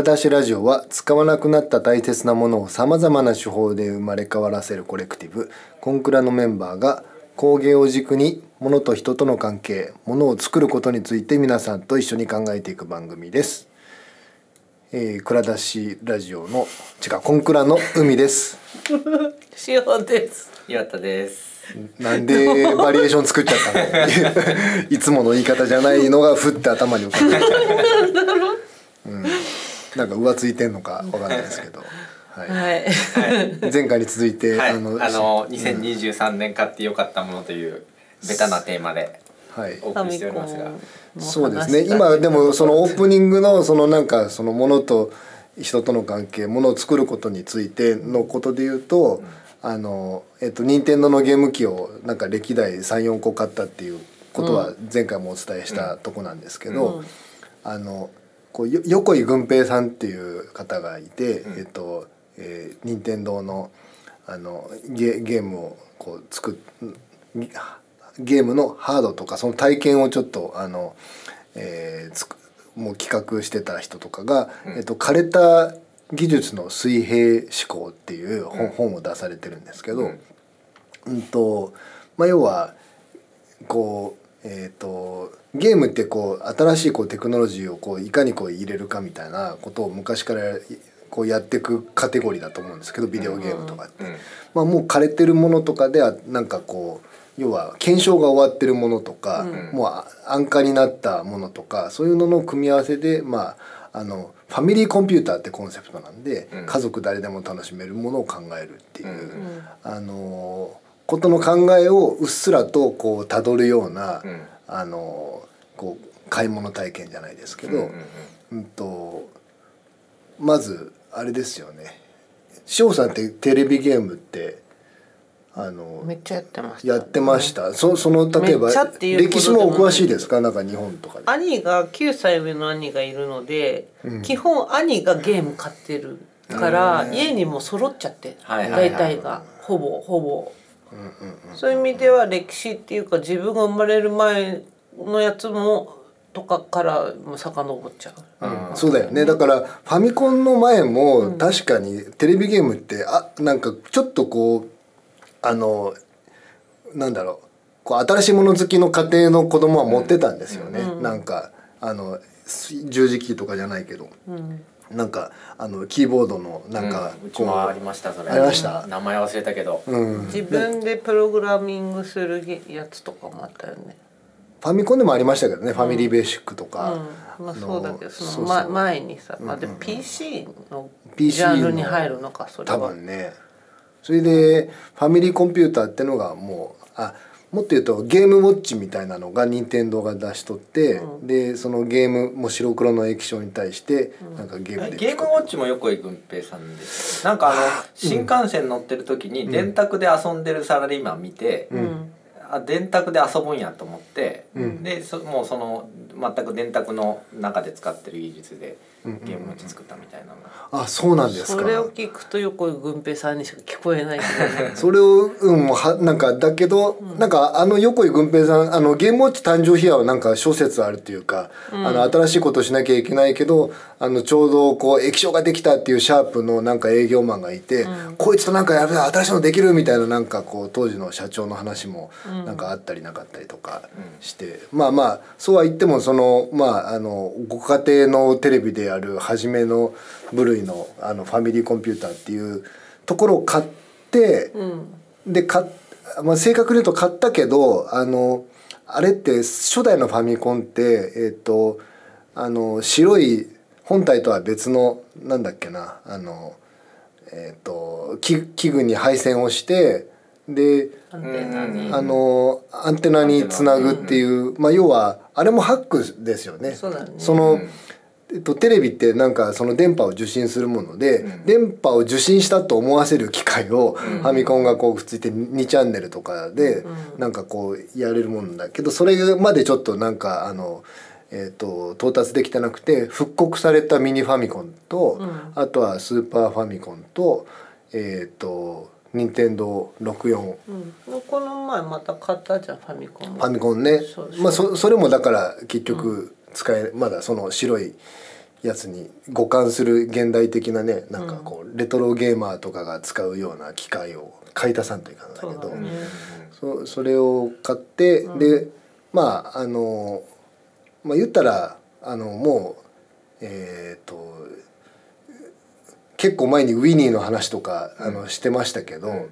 蔵出しラジオは使わなくなった大切なものをさまざまな手法で生まれ変わらせるコレクティブコンクラのメンバーが工芸を軸に物と人との関係物を作ることについて皆さんと一緒に考えていく番組です。えー、蔵出しラジオの違うコンクラの海です。塩です。岩田です。なんでバリエーション作っちゃったの？いつもの言い方じゃないのがふって頭に浮かんでうん、なんか浮ついてんのかわかんないですけど、はい。はい。前回に続いて、はい、ああのの2023年買ってよかったものというベタなテーマではい。お送りしておりますが、そうですね。今でもその オープニングのそのなんかそのものと人との関係ものを作ることについてのことで言うと、あのえっと任天堂のゲーム機をなんか歴代34個買ったっていうことは前回もお伝えしたとこなんですけど、うん。あのこうよ横井軍平さんっていう方がいて、うん。えっと、えー、任天堂のあのゲゲームをこう作っゲームのハードとかその体験をちょっとあの、えーつくもう企画してた人とかが、うん。えっと、枯れた技術の水平思考っていう本,、うん。本を出されてるんですけど、うん。うんとまあ、要はこうえー、とゲームってこう新しいこうテクノロジーをこういかにこう入れるかみたいなことを昔からこうやっていくカテゴリーだと思うんですけどビデオゲームとかって、うんまあ、もう枯れてるものとかではなんかこう要は検証が終わってるものとか、うん。もうあ安価になったものとかそういうのの組み合わせでまああのファミリーコンピューターってコンセプトなんで、うん。家族誰でも楽しめるものを考えるっていう。うん。あのことの考えをうっすらとこうたどるような、うんあのこう買い物体験じゃないですけど、うんうんうんとまずあれですよね翔さんってテレビゲームってあのめっちゃやってました。やってまし。た、そその例えば歴史もお詳しいですか？なんか日本とかで。兄が9歳上の兄がいるので、うん基本兄がゲーム買ってるから、うん家にも揃っちゃって、はいはいはい大体がほぼほぼ。そういう意味では歴史っていうか自分が生まれる前のやつもとかからも遡っちゃう。うん。そうだよね。だからファミコンの前うもん。確かにテレビゲームってあなんかちょっとこうあのなんだろう。こう新しいもの好きの家庭の子供は持ってたんですよね、うん。なんかあの十字キーとかじゃないけど。うん。なんかあのキーボードのなんかうんうう、もありましたそれ。ありました？名前忘れたけど、うん、自分でプログラミングするやつとかもあったよね。ファミコンでもありましたけどね、ファミリーベーシックとか、うん、まあそうだけどそのそうそう。前前にさ、まあ、でうんうん。PC のジャンルに入るのかそれ多は。分ね。それでファミリーコンピューターってのがもうあもっと言うとゲームウォッチみたいなのが任天堂が出しとって、うん。でそのゲームもう白黒の液晶に対してなんかゲームでゲームウォッチも横井軍平さんですなんかあの新幹線乗ってる時に電卓で遊んでるサラリーマン見て、うん。あ電卓で遊ぶんやと思って、うん。でそもうその全く電卓の中で使ってる技術でうんうんゲームウォッチ作ったみたいなの。が、あそうなんですか。それを聞くと横井軍平さんにしか聞こえないけどね。それをうんもうはなんかだけど、なんかあの横井軍平さんあのゲームウォッチ誕生秘話はなんか諸説あるっていうか、うん。あの新しいことをしなきゃいけないけどあのちょうどこう液晶ができたっていうシャープのなんか営業マンがいて、うん。こいつとなんかやべえ新しいのできるみたいななんかこう当時の社長の話もうん。なんかあったりなかったりとかうん。して、まあまあそうは言ってもそのまああのご家庭のテレビである初めの部類のあのファミリーコンピューターっていうところを買って。うんでか、まあ、正確に言うと買ったけどあのあれって初代のファミコンってえっ、とあの白い本体とは別のなんだっけなあのえっ、と器器具に配線をしてでアンテナにあのアンテナにつなぐっていう、まあ、要はあれもハックですよね。そねその、うんえっと、テレビってなんかその電波を受信するもので、うん。電波を受信したと思わせる機械をファミコンがこうくっついて2チャンネルとかでうん。なんかこうやれるもんだけどそれまでちょっとなんかあの、えっと到達できてなくて復刻されたミニファミコンと、うん。あとはスーパーファミコンとえっ、と任天堂64うん、この前また買ったじゃんファミコンも。ファミコンね。そまあそそれもだから結局使えまだその白いやつに互換する現代的なねなんかこうレトロゲーマーとかが使うような機械を買い足さんといかんだけどそそれを買って、でまああのまあ言ったらあのもうえっ、と結構前にウィニーの話とかあのしてましたけど、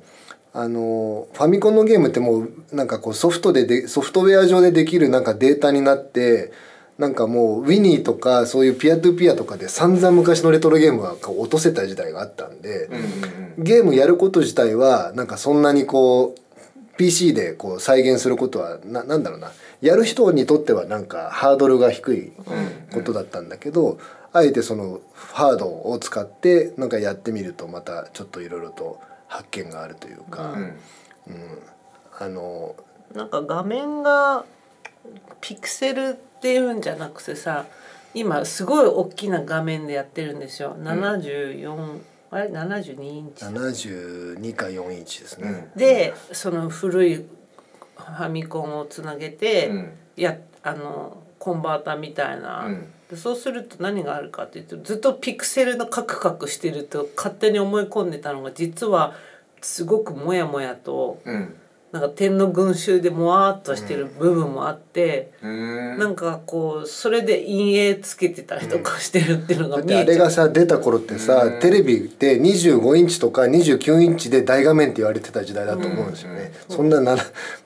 あのファミコンのゲームってもうなんかこうソフトででソフトウェア上でできるなんかデータになってなんかもうウィニーとかそういうピアトゥピアとかで散々昔のレトロゲームはこう落とせた時代があったんで、うんうんゲームやること自体はなんかそんなにこう PC でこう再現することはななんだろうな。やる人にとってはなんかハードルが低いことだったんだけど、あえてそのハードを使ってなんかやってみるとまたちょっといろいろと発見があるというか、うん。あのなんか画面がピクセルっていうんじゃなくてさ今すごい大きな画面でやってるんですよ。74、あれ？72インチ72か4インチですね。でその古いファミコンをつなげて、うん。やあのコンバーターみたいな、うん。でそうすると何があるかっていうとずっとピクセルのカクカクしてると勝手に思い込んでたのが実はすごくモヤモヤとうんなんか点の群衆でもわーっとしてる部分もあって、うんなんかこうそれで陰影つけてたりとかしてるっていうのがだってあれ見えちゃう。がさ出た頃ってさ、うん。テレビって25インチとか29インチで大画面って言われてた時代だと思うんですよね、そんなな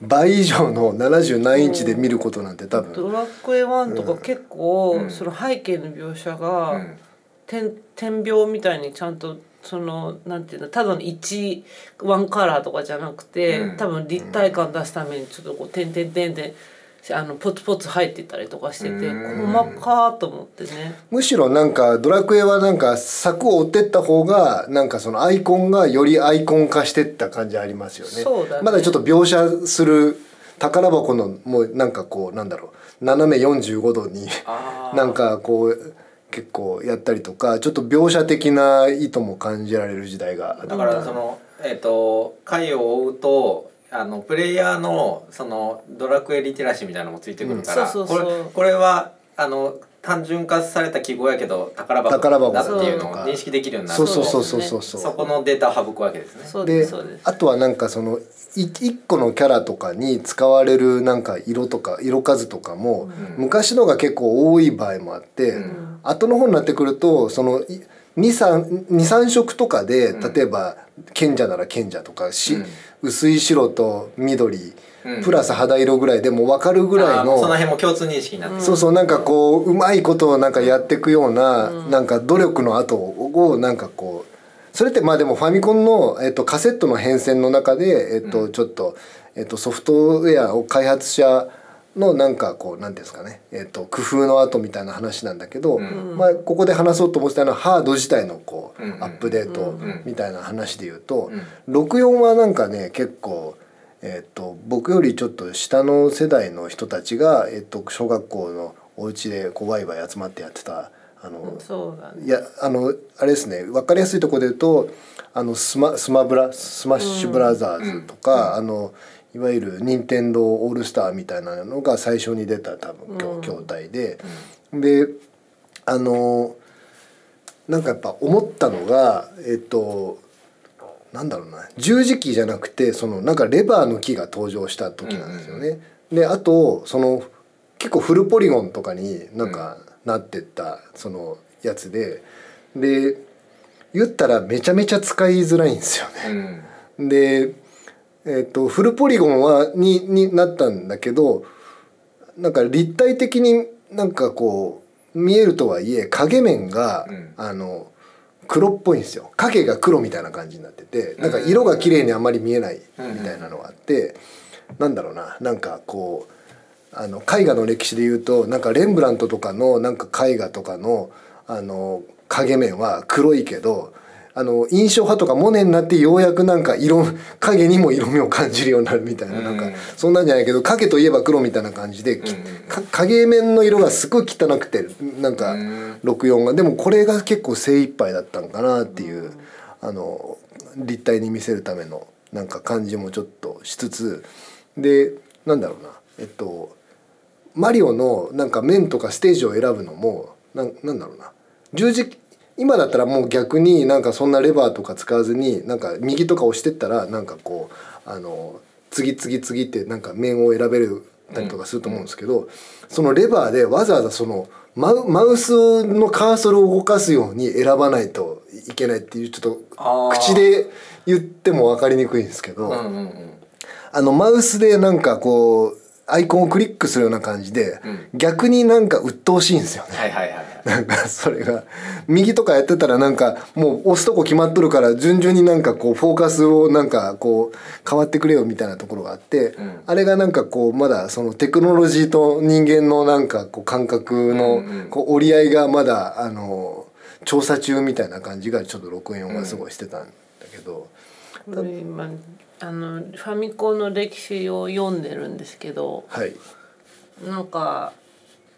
倍以上の70何インチで見ることなんて多分、ドラクエ1とか結構、うん。その背景の描写が、うん。点点描みたいにちゃんとそのなんていうのただの1ワンカラーとかじゃなくて、うん。多分立体感出すためにちょっとこう点々点々あのポツポツ入ってたりとかしてて、うん。細かーと思ってね。むしろなんかドラクエはなんか柵を追ってった方がなんかそのアイコンがよりアイコン化してった感じありますよね。そうだね。まだちょっと描写する宝箱のもうなんかこうなんだろう斜め45度に なんかこう結構やったりとかちょっと描写的な意図も感じられる時代がだからそのえっ、と回を追うとあのプレイヤーのそのドラクエリテラシーみたいなのもついてくるから、うん。そうそうそう。これこれはあの単純化された記号やけど宝箱だっていうのをとか認識できるようになるとそうそうそうそうそう。そうそこのデータを省くわけですね。そうでです。あとはなんかそのい一個のキャラとかに使われるなんか色とか色数とかも、うん。昔のが結構多い場合もあって、うん。後の方になってくるとその23色とかでうん例えば賢者なら賢者とかし、うん。薄い白と緑、うんプラス肌色ぐらいでも分かるぐらいのその辺も共通認識になってる。そうそうなんかこううまいことをなんかやっていくような、なんか努力の後をなんかこうそれってまあでもファミコンの、えっと、カセットの変遷の中で、えっとうん。ちょっと、えっと、ソフトウェアを開発者のなんかこうなんていうんですかね、えっと、工夫の後みたいな話なんだけど、うん。まあ、ここで話そうと思ってたのはハード自体のこう、アップデートんみたいな話で言うと、うん。64はなんかね結構、えっと僕よりちょっと下の世代の人たちが、えっと小学校のお家でこうワイワイ集まってやってたあの。いやあのあれですね分かりやすいところで言うとあのスマスマブラスマッシュブラザーズとか、あのいわゆる任天堂オールスターみたいなのが最初に出た多分筐筐体で、であのなんかやっぱ思ったのがえっとなんだろうな。十字キーじゃなくてそのなんかレバーの木が登場した時なんですよね。であとその結構フルポリゴンとかになんかなってったそのやつで。で言ったらめちゃめちゃ使いづらいんですよね。うん。で、えっとフルポリゴンはにになったんだけどなんか立体的になんかこう見えるとはいえ影面が、うん。あの黒っぽいんですよ。影が黒みたいな感じになっててなんか色が綺麗にあんまり見えないみたいなのがあって、なんだろうななんかこうあの絵画の歴史で言うとなんかレンブラントとかのなんか絵画とかのあの影面は黒いけどあの印象派とかモネになってようやくなんか色影にも色味を感じるようになるみたいな,、うん。なんかそんなんじゃないけど影といえば黒みたいな感じで、影面の色がすごい汚くてなんかうん。64が。でもこれが結構精一杯だったんかなっていう、あの立体に見せるためのなんか感じもちょっとしつつでなんだろうな。えっとマリオのなんか面とかステージを選ぶのもなんなんだろうな。十字今だったらもう逆になんかそんなレバーとか使わずになんか右とか押してったらなんかこうあの次々次ってなんか面を選べるたりとかすると思うんですけど、そのレバーでわざわざそのマウマウスのカーソルを動かすように選ばないといけないっていうちょっと口で言っても分かりにくいんですけど、うんうんうん。あのマウスでなんかこうアイコンをクリックするような感じで、逆になんか鬱陶しいんですよね。はいはいはいはいなんかそれが右とかやってたらなんかもう押すとこ決まっとるから順々になんかこうフォーカスをなんかこう変わってくれよみたいなところがあって、んあれがなんかこうまだそのテクノロジーと人間のなんかこう感覚のこう折り合いがまだあの調査中みたいな感じがちょっと64はすごいしてたんだけど、これ今あのファミコンの歴史を読んでるんですけどはい。なんか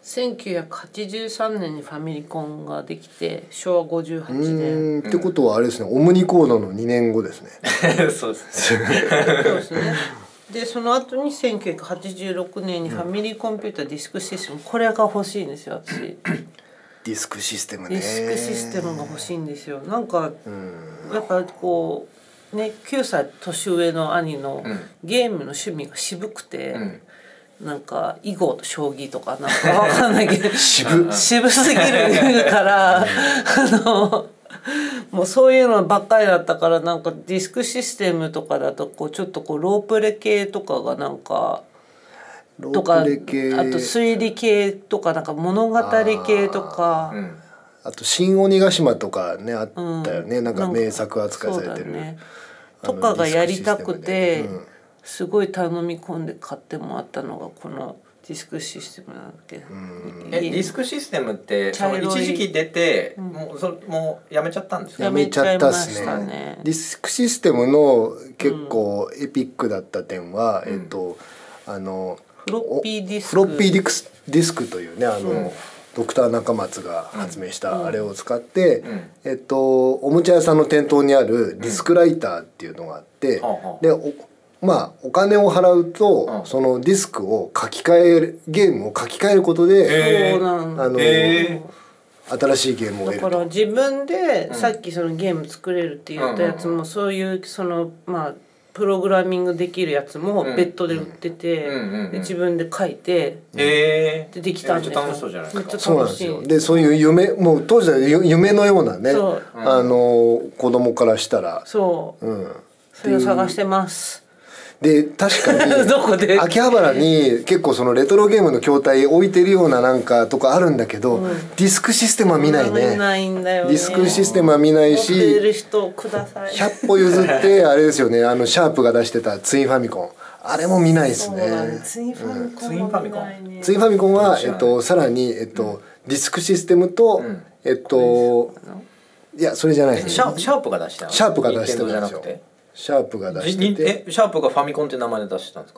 1983年にファミリコンができて昭和58う年ってことはあれですねオムニコードの2年後ですね。そうですね。そうですね。でその後に1986年にファミリーコンピューターディスクシステム。これが欲しいんですよ私。デディスクシステムね。ィスクシステムが欲しいんですよ。なんかうん。やっぱこうね9歳年上の兄のうん。ゲームの趣味が渋くて、うんなんか囲碁と将棋とかなんかわかんないけど。渋渋すぎるから あのもうそういうのばっかりだったからなんかディスクシステムとかだとこうちょっとこうロープレ系とかがなんかロとかあとープレ系推理系とかなんか物語系とか。う。ん。あと新鬼ヶ島とかねあったよね、うん。なんか名作扱いされてる、ね。とかがやりたくて、うんすごい頼み込んで買ってもらったのがこのディスクシステムなんだけど、えディスクシステムってその一時期出て、もうそもうやめちゃったんですか？やめちゃったっすね。ねディスクシステムの結構 epic だった点は、えっとあのフロッピーディスク。フロッピーディスクディスクというねあの、ドクター中松が発明したあれを使って、ん。えっとおもちゃ屋さんの店頭にあるディスクライターっていうのがあって、でおまあお金を払うと、うん。そのディスクを書き換えるゲームを書き換えることで、へそうなんあの、へ新しいゲームをだ得ると。から自分でさっきそのゲーム作れるって言ったやつもそういうそのまあプログラミングできるやつも別途で売っててうん。うんうんうん。で自分で書いてえでできたんですよ。めっちゃ楽しそうじゃないですか。そうなんですよ。でそういう夢もう当時はゆ夢のようなねあの子供からしたら、そう。うん、それを探してますで確かに。どこで？秋葉原に結構そのレトロゲームの筐体置いてるようななんかとかあるんだけど、ディスクシステムは見ないね。見ないんだよね。ディスクシステムは見ない持っているし人ください。100歩譲って あれですよね。あのシャープが出してたツインファミコン。あれも見ないですね。ねツインファミコンツインファミコン。も見ないねツインファミコンは、えっと、さらに、えっと、ディスクシステムと、ん。えっといやそれじゃないですシャシャープが出したの？シャープが出してたん任天堂じゃなくですよて？シャープが出してて。えシャープがファミコンって名前で出してたんで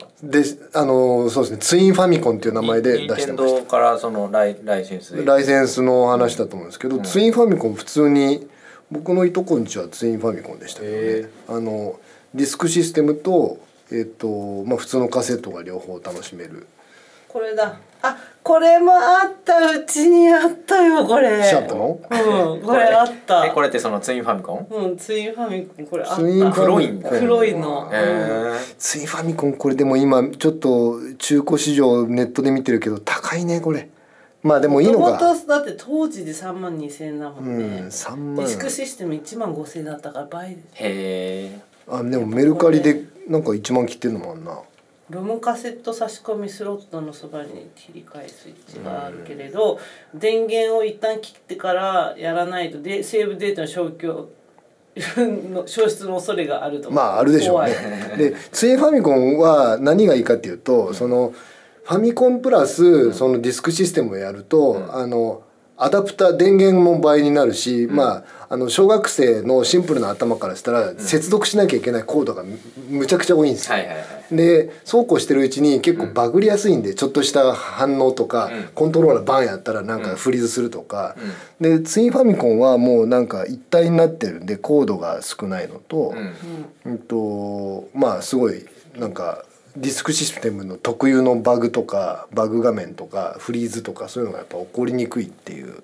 すか？であのそうですね。ツインファミコンっていう名前で出してまし任天堂からそのライライセンスライセンスの話だと思うんですけど、ツインファミコン普通に僕のいとこんちはツインファミコンでしたけどへねあのディスクシステムとえっとまあ普通のカセットが両方楽しめる。これだ。あこれもあったうちにあったよこれ。シャープの？うんこれあった。えこれってそのツインファミコン？うんツインファミコンこれあった。ツインファミコン？黒いんだ黒いの、へツインファミコンこれでも今ちょっと中古市場ネットで見てるけど高いねこれ。まあでもいいのか。トだって当時で3万2千円だもうんんね、3デ万。ィスクシステム1万5千円だったから倍です。えへあでもメルカリでなんか1万切ってんのもあんなロムカセット差し込みスロットのそばに切り替えスイッチがあるけれど、電源を一旦切ってからやらないとでセーブデータの消去の消失の恐れがあると。まああるでしょうね。でツインファミコンは何がいいかっていうとそのファミコンプラスそのディスクシステムをやると、あのアダプター電源も倍になるし、まああの小学生のシンプルな頭からしたら、接続しなきゃいけないコードがむむちゃくちゃ多いんですよ。でそうこうしてるうちに結構バグりやすいんで、ちょっとした反応とか、うん。コントローラーバンやったらなんかフリーズするとか、でツインファミコンはもうなんか一体になってるんでコードが少ないのと、うん。うんとまあすごいなんかディスクシステムの特有のバグとかバグ画面とかフリーズとかそういうのがやっぱ起こりにくいっていう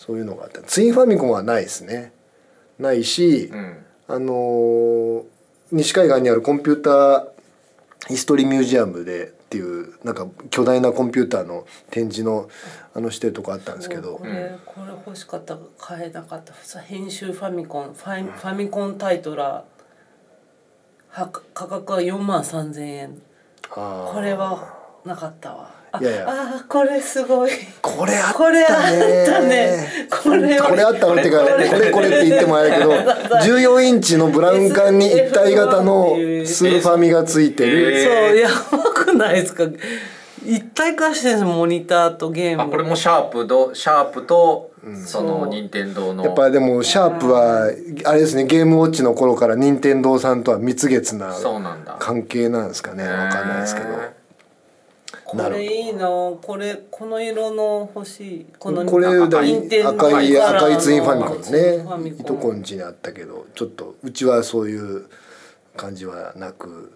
そういうのがあった。ツインファミコンはないですね。ないし、うん。あのー西海岸にあるコンピューターヒストリーミュージアムでっていうなんか巨大なコンピューターの展示のあのしてるとこあったんですけど。これこれ欲しかった。が買えなかった。さ編集ファミコンファイファミコンタイトラーは価格は4万3千円。あー。これはなかったわ。あいやいや。あーこれすごい。これあったね。これあったね。これはこれあったのってかこれこれって言ってもあれだけど14インチのブラウン管に一体型のスーファミがついてる。えそうやばくないですか？一体化してるんですモニターとゲーム。あこれもシャープとシャープとその任天堂の。やっぱでもシャープはあれですねゲームウォッチの頃から任天堂さんとは蜜月なそうなんだ。関係なんですかね。わかんないですけど。へこれいいな。これこの色の欲しい。このこれだ赤任天堂赤い赤いツインファミコンね。いとこんちにあったけどちょっとうちはそういう感じはなく、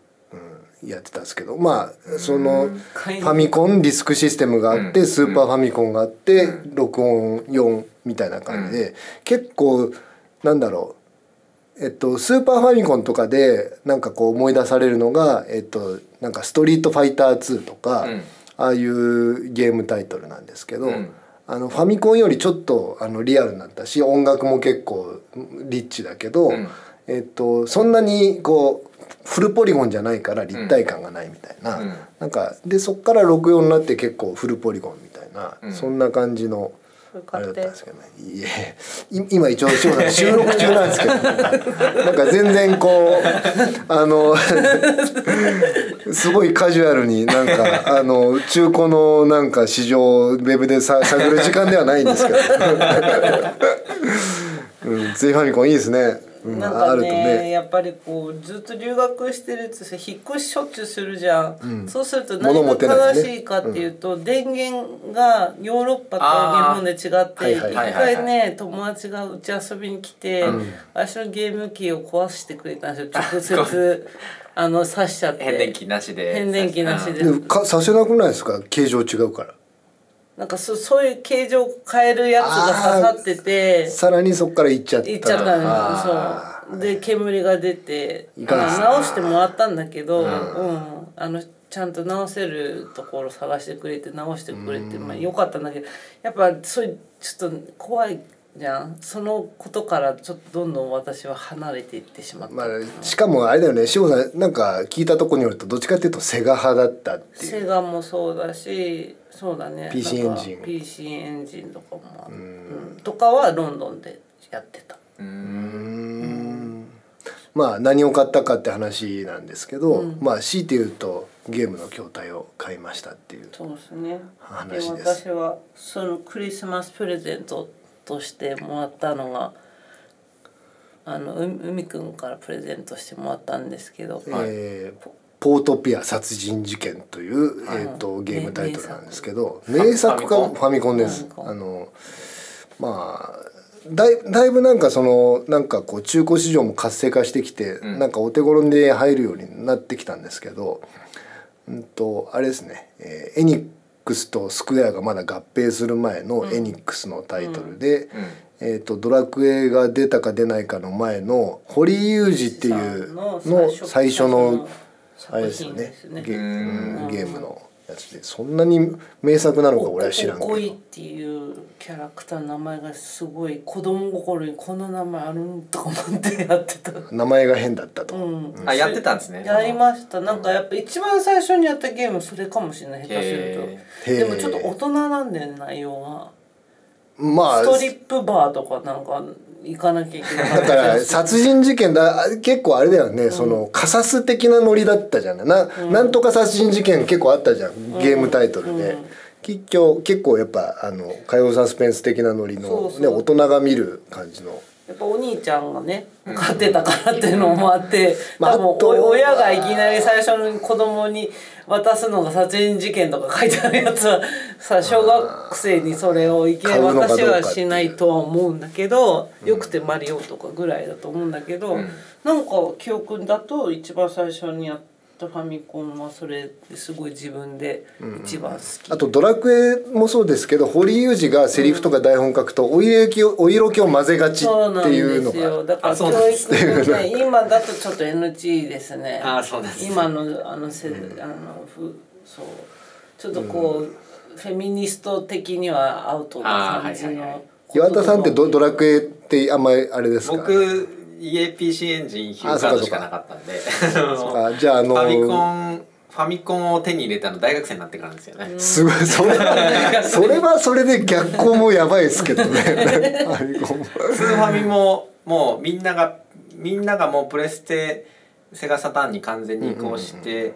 うん、やってたんですけどまあそのファミコンディスクシステムがあって、うん。スーパーファミコンがあって、録音用みたいな感じで、結構なんだろうえっと、スーパーファミコンとかでなんかこう思い出されるのが、えっと、なんか「ストリートファイター2」とか、うん。ああいうゲームタイトルなんですけど、うん。あのファミコンよりちょっとあのリアルになったし音楽も結構リッチだけど、うん。えっと、そんなにこうフルポリゴンじゃないから立体感がないみたいな,、うん。なんかでそっから64になって結構フルポリゴンみたいな、うん。そんな感じの。あれだ買ったんですけどね。いえ今一応収録中なんですけどなんか全然こうあのすごいカジュアルになんかあの中古のなんか市場ウェブでさ探る時間ではないんですけど、うん、ツイファミコンいいですね、うん、なんかねね。やっぱりこうずっと留学してるとさ引っ越ししょっちゅうするじゃん、うん。そうすると物何が正しいかっていうと、電源がヨーロッパと日本で違って一はい回ね友達がうち遊びに来て、うん。私のゲーム機を壊してくれたんですよ。直接あの刺しちゃって。変電機なしで。変電機なしで。かさせなくないですか？形状違うからなんかそそういう形状を変えるやつが刺さっててさらにそこから行っちゃった。行っちゃったんあですそうで煙が出て直してもらったんだけど、うん。あのちゃんと直せるところ探してくれて直してくれて、まあ、よかったんだけどやっぱそういうちょっと怖いじゃんそのことからちょっとどんどん私は離れていってしまった、まあ、しかもあれだよね志保さんなんか聞いたところによるとどっちかっていうとセガ派だったっていう。セガもそうだしそうだね。PC なんかエンジン。PC エンジンとかもうん。とかはロンドンでやってた。ううんん。まあ何を買ったかって話なんですけど、うん。まあ強いて言うとゲームの筐体を買いましたっていうそうですね。で話です。私はそのクリスマスプレゼントとしてもらったのがあのう海くんからプレゼントしてもらったんですけど、えーポートピア殺人事件という、はい。えー、とゲームタイトルなんですけど名作。名作かファミコン。です。あのまあだいだいぶなんかそのなんかこう中古市場も活性化してきて、うん。なんかお手頃で入るようになってきたんですけど、うんとあれですね、えーエニックスとスクエアがまだ合併する前のエニックスのタイトルで、うん。えー、とドラクエが出たか出ないかの前の堀井雄二っていうの最初のあれですよね。ゲ,、うん。うんゲームのやつでそんなに名作なのか俺は知らんけど。おこいっていうキャラクターの名前がすごい子供心にこんな名前あるんとか思ってやってた。名前が変だったと、うん。あやってたんですね。やりました。なんかやっぱ一番最初にやったゲームそれかもしれない下手するへとでもちょっと大人なんだよね内容がまあストリップバーとかなんか行かなきゃいけないだから殺人事件だ結構あれだよね、そのカサス的なノリだったじゃない。な,、なんとか殺人事件結構あったじゃん。ゲームタイトルで、うん結局結構やっぱあの火曜サスペンス的なノリのね、大人が見る感じの。やっぱお兄ちゃんがね飼ってたからっていうのもあって、まあ多分親がいきなり最初の子供に渡すのが殺人事件とか書いてあるやつは さ小学生にそれをいきなり私はしないとは思うんだけどよくてマリオとかぐらいだと思うんだけど、うん。なんか記憶だと一番最初にやっファミコンはそれですごい自分で一番好き、あとドラクエもそうですけど堀井雄二がセリフとか台本書くとお色気をお色気を混ぜがちっていうのそうなんですよ。がだから教です育のね 今だとちょっと NG ですね。あそうです今のあのせ、あのふそう。ちょっとこう、フェミニスト的にはアウトな感じの岩田さんってドドラクエってあんまりあれですか？僕家 PC エンジンヒューカードしかなかったんで。あじゃああのファミコンファミコンを手に入れたの大学生になってからですよね、すごい。それ それはそれで逆光もやばいですけどね。ファミコンスーファミももうみんながみんながもうプレステセガサターンに完全に移行して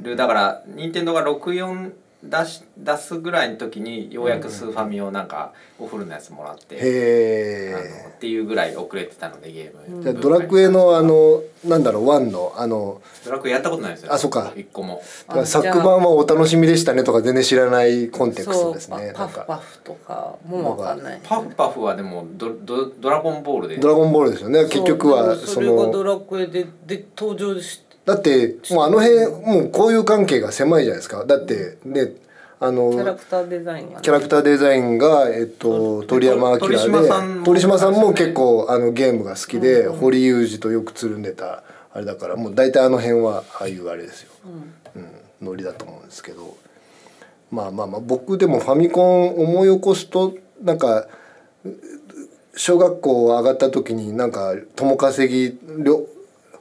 る。だから任天堂が64出し出すぐらいの時にようやくスーファミをなんかおフルのやつもらって、へあのえっていうぐらい遅れてたのでゲーム、じゃあドラクエのあのなんだろうワンのあのドラクエやったことないですよ。あそっか。一個も。あ昨晩はお楽しみでしたねとか全然知らないコンテクストですね。パなんか。フパフとかもうわかんないパフパフはでもドドドラゴンボールで。ドラゴンボールですよね。結局はそれがドのラクエでで登場しだってもうあの辺もうこういう関係が狭いじゃないですか。だってねあのキャラクターデザインがね。キャラクターデザインが、えっと、鳥山明で鳥島さんも結構あのゲームが好きで、堀井雄二とよくつるんでたあれだからもう大体あの辺はああいうあれですよ、うん。ノリだと思うんですけど。まあまあまあ僕でもファミコン思い起こすとなんか小学校上がった時になんか友稼ぎ両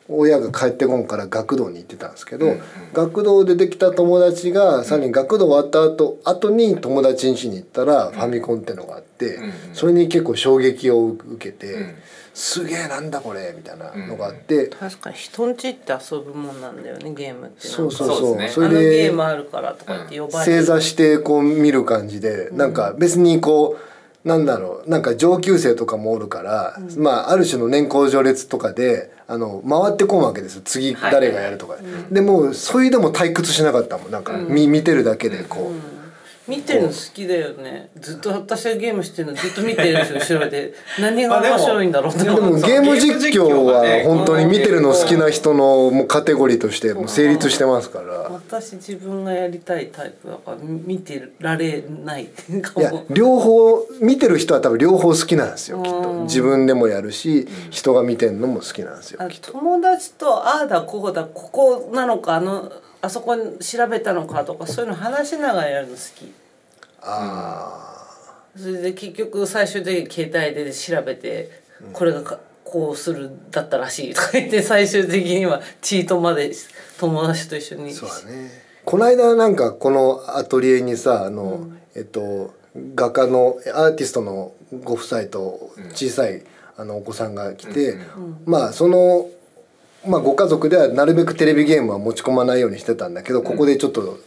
親が帰ってこんから学童に行ってたんですけど、うんうん。学童でできた友達がさらに学童終わった後後に友達ん家に行ったらファミコンってのがあって、うんうんそれに結構衝撃を受けて、うん。すげえなんだこれみたいなのがあって、確かに人ん家って遊ぶもんなんだよねゲームってそうそうそそうそれでゲームあるからとかって呼ばれ正座してこう見る感じでなんか別にこうなんだろうなんか上級生とかもおるから、まあある種の年功序列とかであの回ってこんわけですよ。次はい。誰がやるとか、でもうそれでも退屈しなかったもん。なんか、見見てるだけでこう。見てるの好きだよね。ずっと私がゲームしてるのずっと見てるんですよ後ろで。何が面白いんだろうって。でもゲーム実況は本当に見てるの好きな人のもうカテゴリーとしてもう成立してますから。私自分がやりたいタイプだから見てられないかいやも両方見てる人は多分両方好きなんですよきっと。うん自分でもやるし人が見てるのも好きなんですよあきっと。友達とああだこうだここなのかあのあそこに調べたのかとかそういうの話しながらやるの好き。あそれで結局最終的に携帯で調べてこれがかこうするだったらしいとか言って最終的にはチートまで友達と一緒あに。そうだね。この間なんかこのアトリエにさあの、えっと画家のアーティストのご夫妻と小さい、あのお子さんが来て、まあそのまあ、ご家族ではなるべくテレビゲームは持ち込まないようにしてたんだけどここでちょっと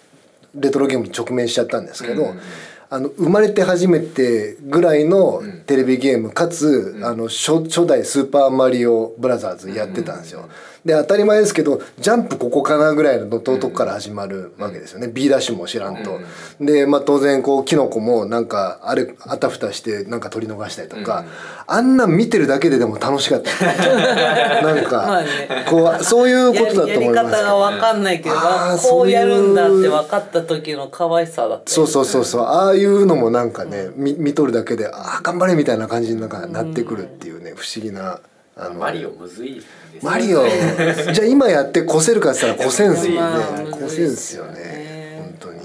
レトロゲームに直面しちゃったんですけど、うんあの生まれて初めてぐらいのテレビゲームかつ、あの初初代「スーパーマリオブラザーズ」やってたんですよ。で当たり前ですけどジャンプここかなぐらいのとこから始まるわけですよね、B ダッシュも知らんと。で、まあ、当然こうキノコもなんかあれあたふたしてなんか取り逃したりとか、あんなん見てるだけででも楽しかった。なんか、まあね。こうそういうことだとやり思います。方が分かんないけど、こそうやるんだって分かった時の可愛さだったそうそうそうそう。ああいうのもなんかね見見とるだけでああ頑張れみたいな感じになんかなってくるっていうね不思議なあのマリオむずいですね。マリオ。じゃあ今やって越せるかって言ったら越せんすよね。まあ越せんすよね。ね本当に。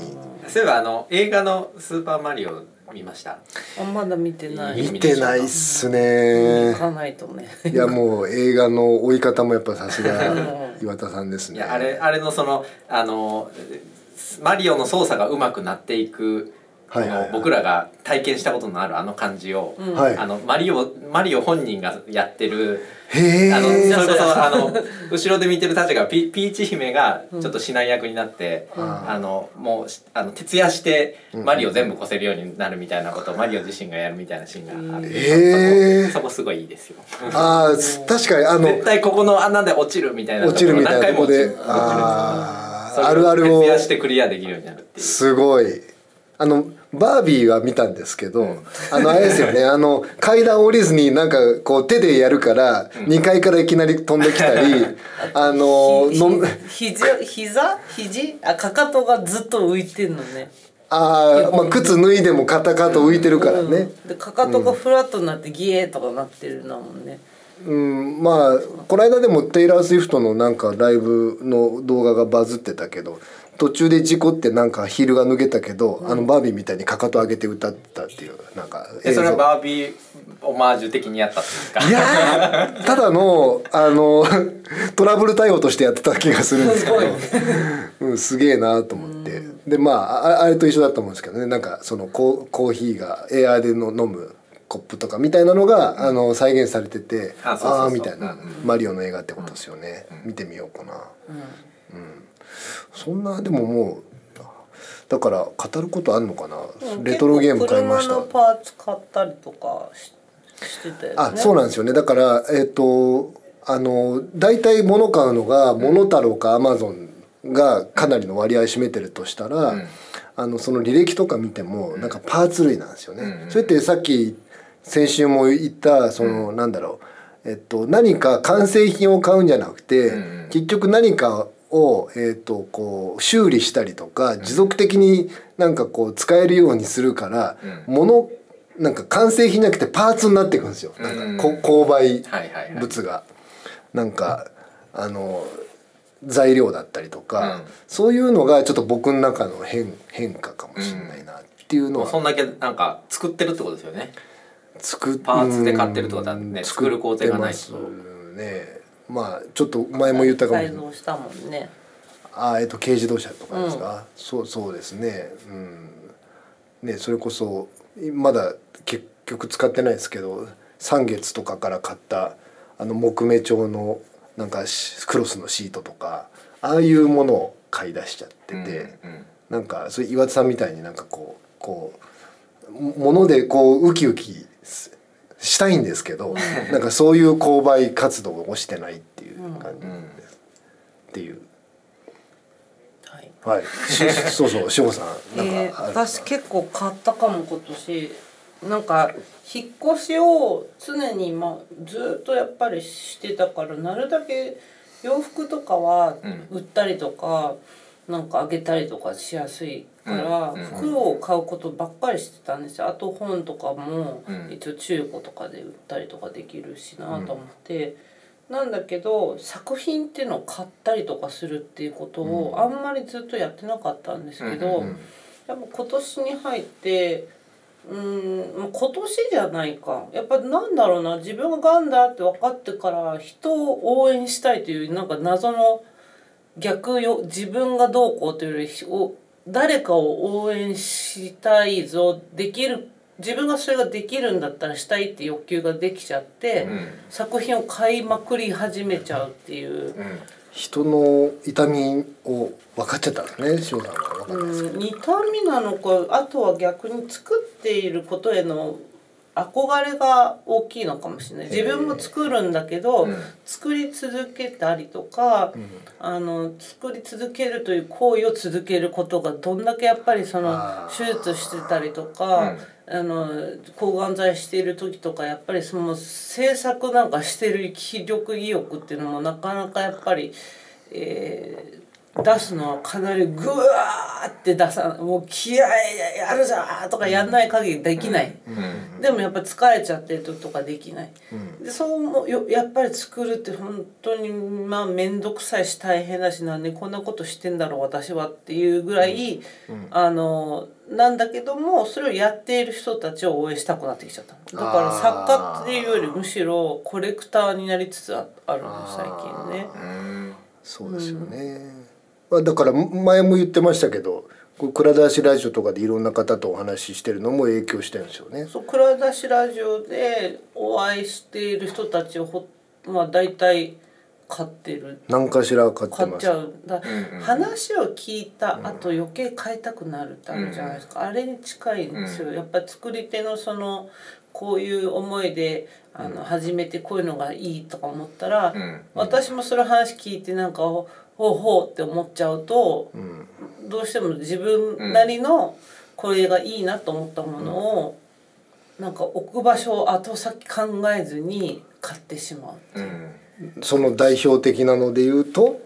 そういえばあの映画の「スーパーマリオ」見ました？あまだ見てない。い見てないっす行ね。かないとねいやもう映画の追い方もやっぱさすが岩田さん。ですねいやあれあれのそのあのマリオの操作が上手くなっていくはいはいはい。僕らが体験したことのあるあの感じを、うん。はい。あのマリオマリオ本人がやってるあのそれこそあの 後ろで見てるたちがピピーチ姫がちょっと指南役になって、うん。あのもうしあの徹夜してマリオ全部越せるようになるみたいなことをマリオ自身がやるみたいなシーンがあって、へー。そこそこすごいいいですよ。ああ確かにあの絶対ここの穴で落ちるみたいな落ちるみたいなとこでああるあるを徹夜してクリアできるようになるっていう。すごいあのバービーは見たんですけど、あのあれですよね。あの階段降りずになんかこう手でやるから2階からいきなり飛んできたり、あのひのひ膝膝？肘？あかかとがずっと浮いてんのね。あー、まあ、靴脱いでもカタカタ浮いてるからね。うん。でかかとがフラットになってギエーとかなってるのもんね、うん、まあこの間でもテイラー・スウィフトのなんかライブの動画がバズってたけど途中で事故ってなんかヒールが脱げたけど、あのバービーみたいにかかと上げて歌ったっていうなんかえそれはバービーオマージュ的にやったんですか？いやーただのあの トラブル対応としてやってた気がするんですけど。うん、すげえなと思って。でまあああれと一緒だと思うんですけどね。なんかそのコーコーヒーがエアーでの飲むコップとかみたいなのが、あの再現されててああみたいな、うん。マリオの映画ってことですよね、見てみようかな、そんなでももうだから語ることあんのかな、レトロゲーム買いました。パーツ買ったりとかししてたよね。あそうなんですよね。だからえっ、とあの大体物買うのがモノタロウかアマゾンがかなりの割合占めてるとしたら、うん。あのその履歴とか見てもなんかパーツ類なんですよね。うんそれってさっき先週も言ったその、なんだろう、えっと、何か完成品を買うんじゃなくて、うん。結局何かを、えっと、こう修理したりとか持続的になんかこう使えるようにするから、うん。物なんか完成品じゃなくてパーツになっていくんですよ。なんかこ購買物が。なんかあの材料だったりとか、うん。そういうのがちょっと僕の中の変変化かもしれないなっていうのは、もうそんだけなんか作ってるってことですよね。作っパーツで買ってるってことはねうん。作る工程がない作ってますねまあちょっと前も言ったかもしれない。改造したもんね。あえっと軽自動車とかですか、そうそうですね。うん。ねそれこそまだ結局使ってないですけど3月とかから買ったあの木目調のなんかしクロスのシートとかああいうものを買い出しちゃってて、うんうん。なんかそういう岩田さんみたいになんかこうこうもものでこうウキウキすしたいんですけど、なんかそういう購買活動をしてないっていう感じです、っていう。はい。はい。しそうそう志保さんなんか、えー私結構買ったかも今年。なんか引っ越しを常に、まあ、ずっとやっぱりしてたからなるだけ洋服とかはう売ったりとか、なんかあげたりとかしやすいから、服を買うことばっかりしてたんですよ。あと本とかもうん。一応中古とかで売ったりとかできるしなと思って。なんだけど作品っていうのを買ったりとかするっていうことをあんまりずっとやってなかったんですけど、やっぱ今年に入ってうーん今年じゃないか。やっぱなんだろうな自分ががんだって分かってから人を応援したいというなんか謎の逆よ自分がどうこうというよりひお誰かを応援したいぞできる自分がそれができるんだったらしたいって欲求ができちゃって、うん。作品を買いまくり始めちゃうっていう。うん。人の痛みを分かっちゃったんですね志保さんが分かったんですうん、痛みなのかあとは逆に作っていることへの憧れが大きいのかもしれない。自分も作るんだけど、うん。作り続けたりとか、あの作り続けるという行為を続けることがどんだけやっぱりその手術してたりとか、あの抗がん剤している時とかやっぱりその制作なんかしてる気力意欲っていうのもなかなかやっぱり、えー出すのはかなりグワーって出さもう気合いやるぞーとかやんない限りできない、うん。でもやっぱ疲れちゃってる時とかできない。うん。でそうもよやっぱり作るって本当にまあ面倒くさいし大変だしなんでこんなことしてんだろう私はっていうぐらい、あのなんだけどもそれをやっている人たちを応援したくなってきちゃっただから作家っていうよりむしろコレクターになりつつああるの最近ね。うん。そうですよね、まあだから前も言ってましたけどこう蔵出しラジオとかでいろんな方とお話ししてるのも影響してるんですよね。そう蔵出しラジオでお会いしている人たちをほまあ大体買ってる。何かしら買って買っちますゃうんうん。話を聞いた後余計買いたくなるってあるじゃないですか、あれに近いんですよ、やっぱり作り手のそのこういう思いであの、始めてこういうのがいいとか思ったら、うん。私もその話聞いてなんかほうほうって思っちゃうと、うんどうしても自分なりのこれがいいなと思ったものを、なんか置く場所を後先考えずに買ってしまう。う。ん。その代表的なので言うと？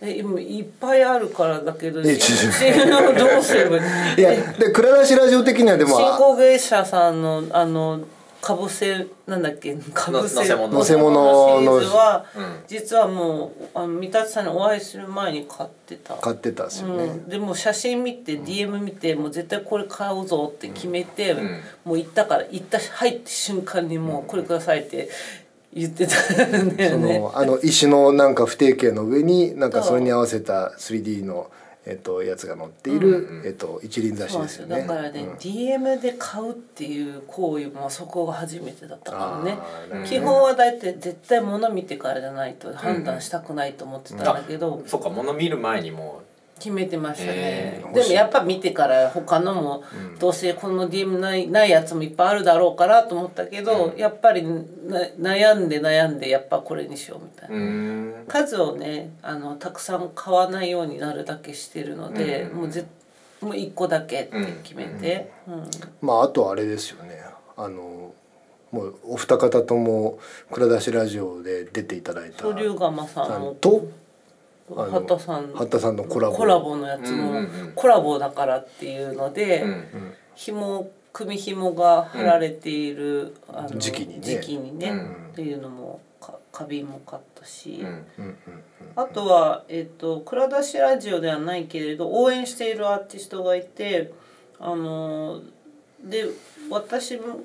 え今いっぱいあるからだけどえ新ちょ新どうすればいい？いやで倉田氏ラジオ的にはでも新興芸者さんのあのかぶせなんだっけ？かぶせ。のせ物。の。シリーズは、うん。実はもうあの三達さんにお会いする前に買ってた。買ってたんですよね、うん、でも写真見て DM 見てもう絶対これ買うぞって決めて、ん。もう行ったから行った入った瞬間にもうこれくださいって言ってたんだよそね。のあの石のなんか不定形の上になんかそれに合わせた 3D のえっとやつが載っている、えっと一輪挿しですよね。だからね、うん。DM で買うっていう行為もそこが初めてだったからね。あーなるほど基本は大体絶対物見てからじゃないと判断したくないと思ってたんだけど、そうか物見る前にも決めてましたね。へーでもやっぱ見てから他のもどうせこの DM ないないやつもいっぱいあるだろうからと思ったけど、やっぱりな悩んで悩んでやっぱこれにしようみたいな。数をねあのたくさん買わないようになるだけしてるので、うん。もうぜもう1個だけって決めて、うん。まああとあれですよね。あのもうお二方とも蔵出しラジオで出ていただいた。そう龍釜さんも。とあの畑さん畑さんのコラボ。コラボのやつも、うんうんうん。コラボだからっていうので、うん紐組紐が貼られている、あの時期にね。時期にねうん。っていうのもか花瓶も買ったし、うんうんうん。あとは、えっと蔵出しラジオではないけれど応援しているアーティストがいてあので私も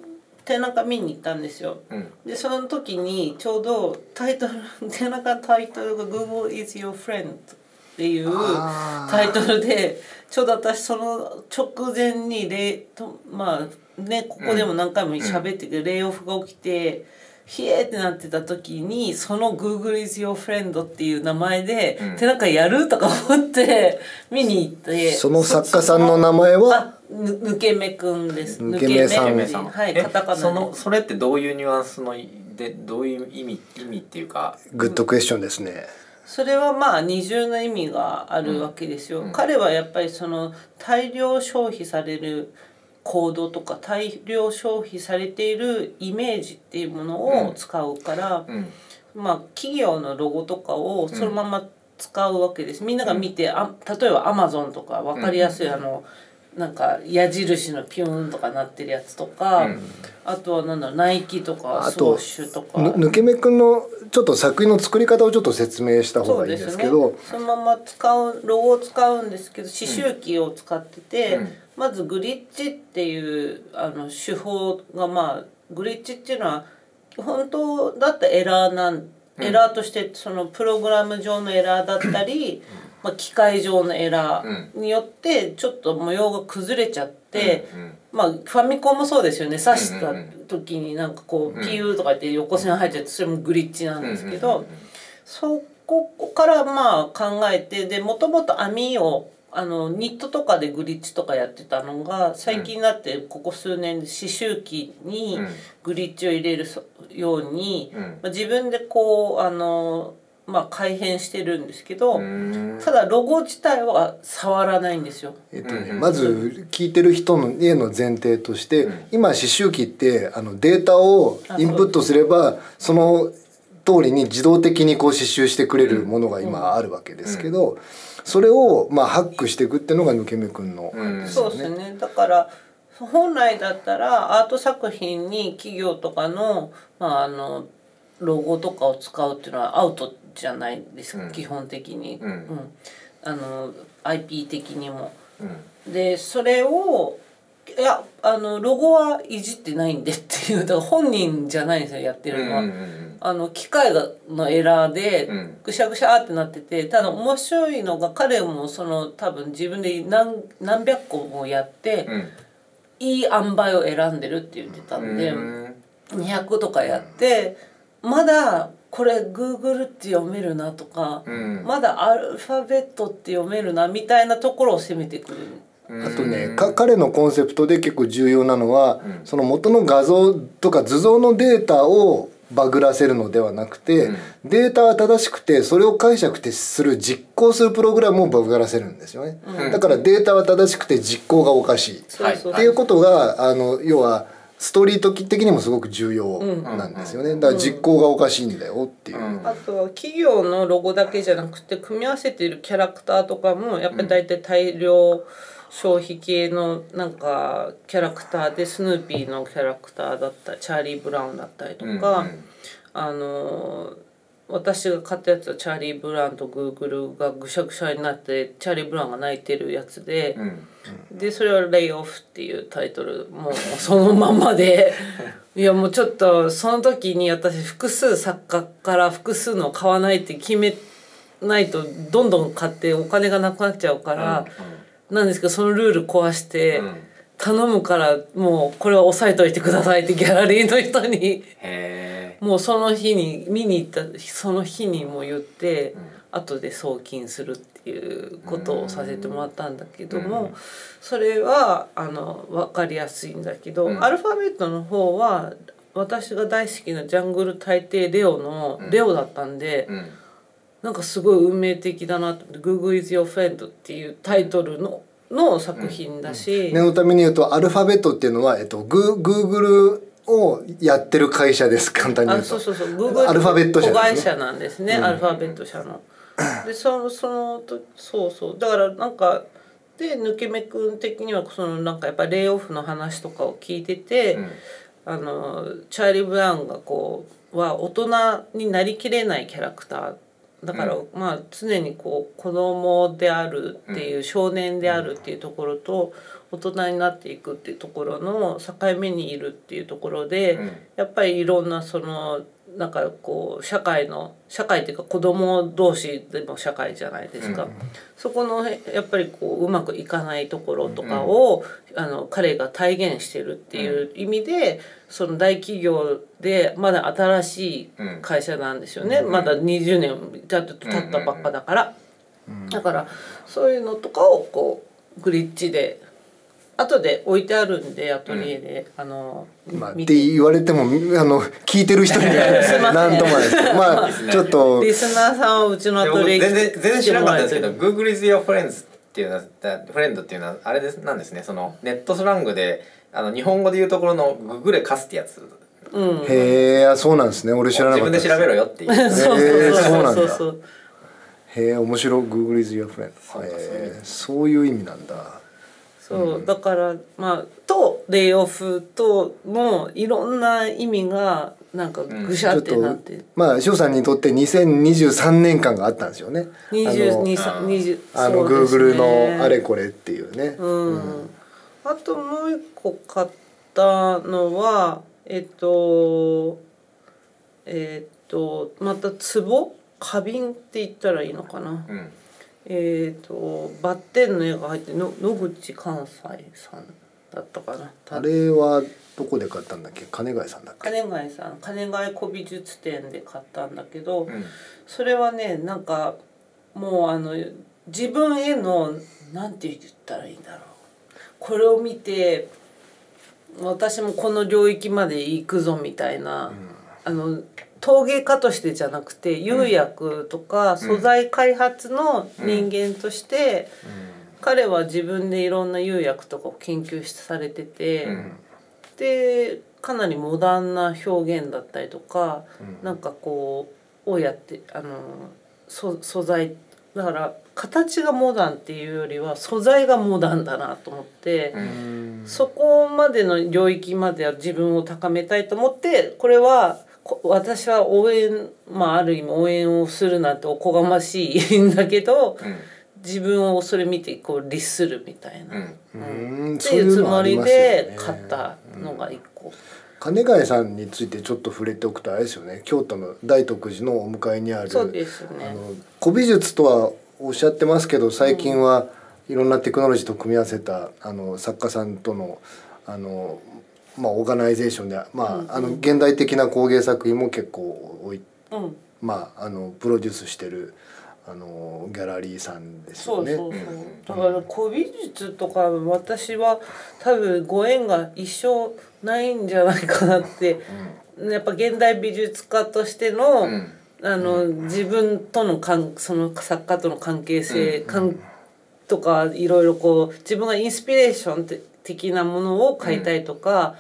展覧会見に行ったんですよ。うん。でその時にちょうどタイトル展覧会のタイトルが「Google is your friend」っていうタイトルでちょうど私その直前にレイとまあねここでも何回も喋ってて、レイオフが起きて。ひえーってなってた時にその「Google is your friend」っていう名前で、うん。展覧会やる？とか思って見に行って。その作家さんの名前は？抜け目くんです。抜け目さん。抜け目はいえカタカナで。そのそれってどういうニュアンスのでどういう意味意味っていうか。グッドクエスチョンですね。それはまあ二重の意味があるわけですよ。うん。彼はやっぱりその大量消費される行動とか大量消費されているイメージっていうものを使うから、うん。まあ企業のロゴとかをそのまま使うわけです。みんなが見て、あ例えばアマゾンとか分かりやすいあの、なんか矢印のピューンとかなってるやつとか、うん。あとはなんだろうナイキとかソーシュとか。ぬ抜け目くんのちょっと作品の作り方をちょっと説明した方がいいんですすけど、そのまま使うロゴを使うんですけど刺繍機を使ってて、うん。まずグリッチっていうあの手法がまあグリッチっていうのは本当だったらエラーなんエラーとしてそのプログラム上のエラーだったり、まあ、機械上のエラーによってちょっと模様が崩れちゃって。うんまあファミコンもそうですよね。刺した時になんかこううん。ピューとか言って横線入っちゃってそれもグリッチなんですけど、そこからまあ考えてでもともと網をあのニットとかでグリッチとかやってたのが最近になってここ数年で刺繍機にうん。グリッチを入れるそように、うん。まあ、自分でこうあの、まあ、改変してるんですけど、うん。ただロゴ自体は触らないんですよ。えっとねうんまず聞いてる人のへの前提として、うん。今刺繍機ってあのデータをインプットすればその通りに自動的にこう刺繍してくれるものが今あるわけですけど、それをまあハックしていくっていうのが抜け目くんの、うん。そうですね。だから本来だったらアート作品に企業とかの,、まあ、あのロゴとかを使うっていうのはアウトじゃないですか、うん。基本的に、うん。あの IP 的にも。うん。でそれをいやあのロゴはいじってないんでっていうだから本人じゃないんですよやってるのは。うんうんあの機械がのエラーでうん。ぐしゃぐしゃってなっててただ面白いのが彼もその多分自分で何何百個もやってうん。いい塩梅を選んでるって言ってたんでうん。200とかやってまだこれ Google って読めるなとかうん。まだアルファベットって読めるなみたいなところを攻めてくる。あとねか彼のコンセプトで結構重要なのは、うん。その元の画像とか図像のデータをバグらせるのではなくて、うん。データは正しくてそれを解釈する実行するプログラムをバグらせるんですよね、うん。だからデータは正しくて実行がおかしい、そうそう。っていうことがあの要はストリート的にもすごく重要なんですよね、だから実行がおかしいんだよっていう、うん。あとは企業のロゴだけじゃなくて組み合わせているキャラクターとかもやっぱり大体大量消費系のなんかキャラクターでスヌーピーのキャラクターだったりチャーリー・ブラウンだったりとか、うんあの私が買ったやつはチャーリー・ブラウンとグーグルがぐしゃぐしゃになってチャーリー・ブラウンが泣いてるやつで。うんでそれは「レイオフ」っていうタイトルもうそのまんまで。いやもうちょっとその時に私複数作家から複数の買わないって決めないとどんどん買ってお金がなくなっちゃうから、なんですけどそのルール壊して、うん。頼むからもうこれは押さえといてくださいってギャラリーの人に。へもうその日に見に行ったその日にも言って、後で送金するっていうことをさせてもらったんだけども、うん。それはあの分かりやすいんだけど、うん。アルファベットの方は私が大好きな「ジャングル大帝レオ」のレオだったんで、えうん。なんかすごい運命的だなと思って「Google is your friend」っていうタイトルのの作品だし、念のために言うとアルファベットっていうのは、えっと、グーグルをやってる会社です簡単に言うと。あそうそうそう。Google アルファベット社子会社なんですね、アルファベット社の。でそのそのとそうそう。だからなんかで抜け目くん的にはそのなんかやっぱりレイオフの話とかを聞いてて、うん。あのチャーリー・ブラウンがこうは大人になりきれないキャラクターだから、まあ常にこう子供であるっていう、少年であるっていうところと大人になっていくっていうところの境目にいるっていうところで、うん。やっぱりいろんなそのなんかこう社会の社会っていうか子供同士でも社会じゃないですか、うんそこのへやっぱりこううまくいかないところとかを、あの彼が体現してるっていう意味で、その大企業でまだ新しい会社なんですよね、まだ20年経った経ったばっかだから、だからそういうのとかをこうグリッチで後で置いてあるんでアトリエで、あのまあ、っ見て。て言われてもあの聞いてる人には ともない。ですまあちょっと。リスナーさんはうちのアトリエ全然全然知らなかったんですけど Google is your friends っていうのはだフレンドっていうのはあれですなんですね。そのネットスラングであの日本語で言うところのググレカスってやつ。うんへえあそうなんですね。俺知らなかった自分で調べろよっていう。そうそうなんだ。へえ面白い。Google is your friend そういう意味なんだそうだからまあとレイオフとのいろんな意味がなんかぐしゃってなって、まあ翔さんにとって2023年間があったんですよね。22あの三20あのそうですね。Google のあれこれっていうね。うん、あともう一個買ったのはえっとえっとまた壺？花瓶って言ったらいいのかな、うんえっとバッテンの絵が入っての野口関西さんだったかな。あれはどこで買ったんだっけ？金貝さんだっけ？金貝さん。金貝古美術店で買ったんだけど、うん。それはねなんかもうあの自分へのなんて言ったらいいんだろう。これを見て私もこの領域まで行くぞみたいな、あの陶芸家としてじゃなくて釉薬とか素材開発の人間として、彼は自分でいろんな釉薬とかを研究されてて、うん。でかなりモダンな表現だったりとか、なんかこうをやってあのそ素材だから形がモダンっていうよりは素材がモダンだなと思って、うん。そこまでの領域までは自分を高めたいと思ってこれはこ私は応援まあある意味応援をするなんておこがましいんだけどうん。自分をそれ見てこう律するみたいな、うん。っていうつもりで買ったのが一個。金貝さんについてちょっと触れておくとあれですよね。京都の大徳寺のお向かいにあるそうですね。あの古美術とはおっしゃってますけど最近はいろんなテクノロジーと組み合わせたあの作家さんとのあの、まあ、オーガナイゼーションで、まあうんうんあの現代的な工芸作品も結構おい、うん。まあ、あのプロデュースしてるあのギャラリーさんですよね。そうそうそう。だから古美術とか私は多分ご縁が一生ないんじゃないかなって。やっぱ現代美術家としての、うん。あの自分との関その作家との関係性、うん。かん。とかいろいろこう自分がインスピレーションて的なものを買いたいとか、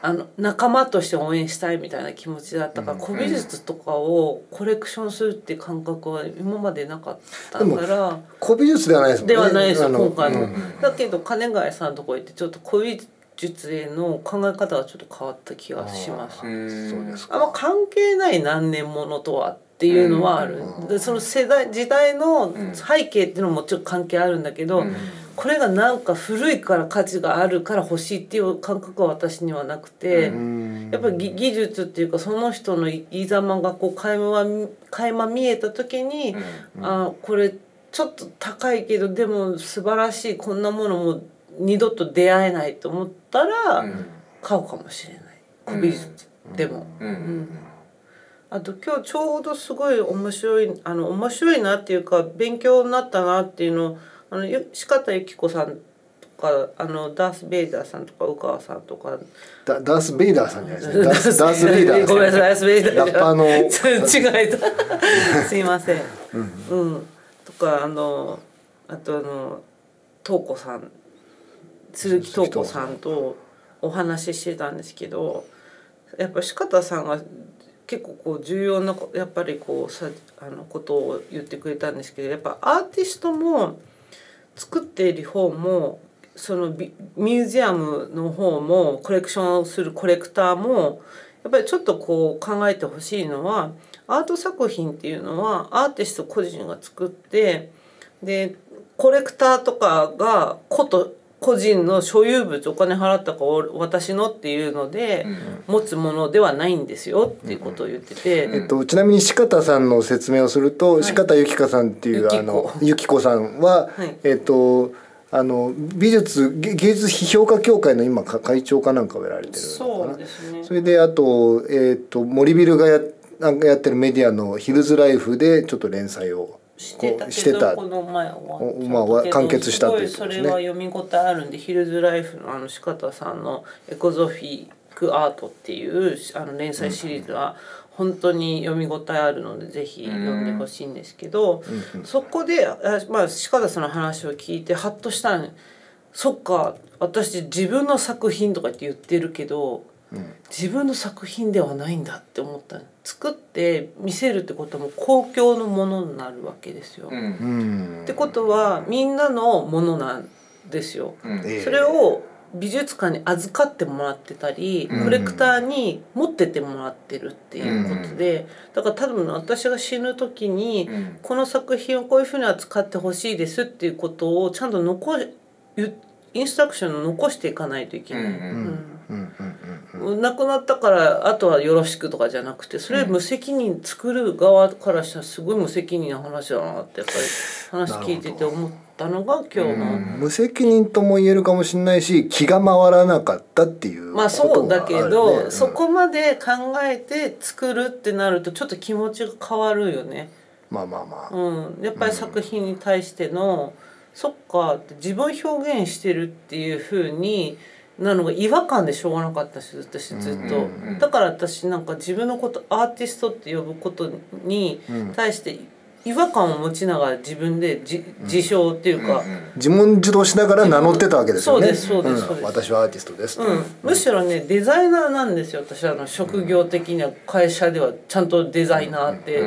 あの仲間として応援したいみたいな気持ちだったから、うん。古美術とかをコレクションするっていう感覚は今までなかったから。古美術ではないですもんね。ではないです今回の、うん。だけど金貝さんのとこ行ってちょっと古美術への考え方がちょっと変わった気がします。うんそうですあんま関係ない何年ものとはっていうのはある、うん。でその世代時代のん。背景っていうのももちろん関係あるんだけど、うんこれがなんか古いから価値があるから欲しいっていう感覚は私にはなくて、うん。やっぱり技技術っていうかその人の生き様がこう垣間垣間見えた時に、あこれちょっと高いけどでも素晴らしいこんなものも二度と出会えないと思ったらうん。買うかもしれない。古美術でも。うん。うん。あと今日ちょうどすごい面白いあの面白いなっていうか勉強になったなっていうのをあのゆ四方由紀子さんとかあのダース・ベイダーさんとか宇川さんとか。ダダース・ベイダーさんじゃないですね。ダースダース・ベイダーさん。ごめんなさいダース・ベイダー。ラッパーの。違えたすいません。うん、とかあのあとあの東子さん。鈴木東子さんとお話ししてたんですけどやっぱ四方さんが結構こう重要なこやっぱりこうさあのことを言ってくれたんですけどやっぱアーティストも作っている方もそのミュージアムの方もコレクションをするコレクターもやっぱりちょっとこう考えてほしいのはアート作品っていうのはアーティスト個人が作ってでコレクターとかが個と個人の所有物お金払ったかお私のっていうので持つものではないんですよっていうことを言ってて。えっと、ちなみに四方さんの説明をすると、四方由紀香さんっていう由紀子あの由紀子さんは、はい。えっとあの美術芸芸術批評家協会の今か会長かなんかをやられてるのかな。そうですね。それであと,、えっと森ビルがやなんかやってるメディアの「ヒルズライフ」でちょっと連載をしてたけどこの前は。おまあわ完結したというすごいことですね。それは読み応えあるんでヒルズライフのあの四方さんの「エコゾフィックアート」っていうあの連載シリーズは本当に読み応えあるのでぜひ読んでほしいんですけど、そこであまあ四方さんの話を聞いてハッとしたのそっか私自分の作品とかって言ってるけど、自分の作品ではないんだって思った。の作って見せるってことも公共のものになるわけですよ。うん。うんってことはみんなのものなんですよ。うん。ええ。それを美術館に預かってもらってたり、うん。コレクターに持ってってもらってるっていうことで、だから多分私が死ぬ時に、うん。この作品をこういうふうに扱ってほしいですっていうことをちゃんと残ゆインストラクションを残していかないといけない。うんうんうんうん亡くなったからあとはよろしくとかじゃなくてそれ無責任作る側からしたらすごい無責任な話だなってやっぱり話聞いてて思ったのが今日の。うん。無責任とも言えるかもしれないし気が回らなかったっていうまあそうだけど、うんそこまで考えて作るってなるとちょっと気持ちが変わるよね。まあまあまあ、うん、やっぱり作品に対しての、そっか自分表現してるっていう風になのが違和感でしょうがなかったし私ずっと、うんだから私なんか自分のことアーティストって呼ぶことにうん。対して違和感を持ちながら自分でじ自称っていうか、自問自答しながら名乗ってたわけですよね。そうですそうですそうん私はアーティストですと、うん、むしろねデザイナーなんですよ。私あの職業的には会社ではちゃんとデザイナーって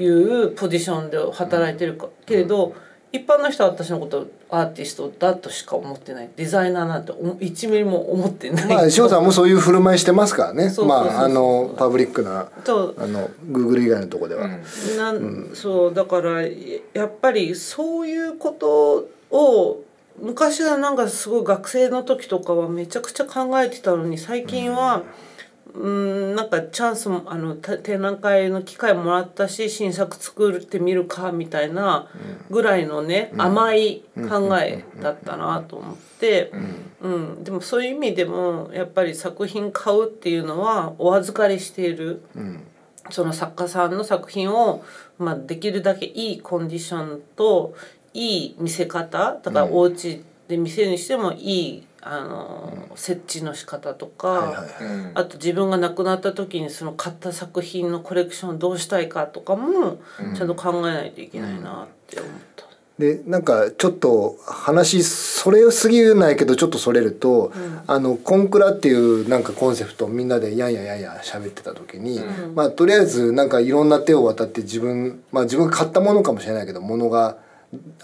いうポジションで働いてるかけれど一般の人は私のことアーティストだとしか思ってない。デザイナーなんてお1ミリも思ってない、まあ翔さんもそういう振る舞いしてますからね。まああのパブリックなとあのグーグル以外のとこでは、なんそうだからやっぱりそういうことを昔はなんかすごい学生の時とかはめちゃくちゃ考えてたのに最近はうんなんかチャンスもあのた展覧会の機会もらったし新作作ってみるかみたいなぐらいのね、甘い考えだったなと思って、うん、でもそういう意味でもやっぱり作品買うっていうのはお預かりしている。うん。その作家さんの作品を、まあ、できるだけいいコンディションといい見せ方だからお家で見せるにしてもいいあの設置の仕方とか、はいはいはい。うん。あと自分が亡くなった時にその買った作品のコレクションをどうしたいかとかもちゃんと考えないといけないなって思った。でなんかちょっと話それすぎないけどちょっとそれると、あのコンクラっていうなんかコンセプトをみんなでやんややんや喋ってた時に、うまあとりあえずなんかいろんな手を渡って自分まあ自分が買ったものかもしれないけどものが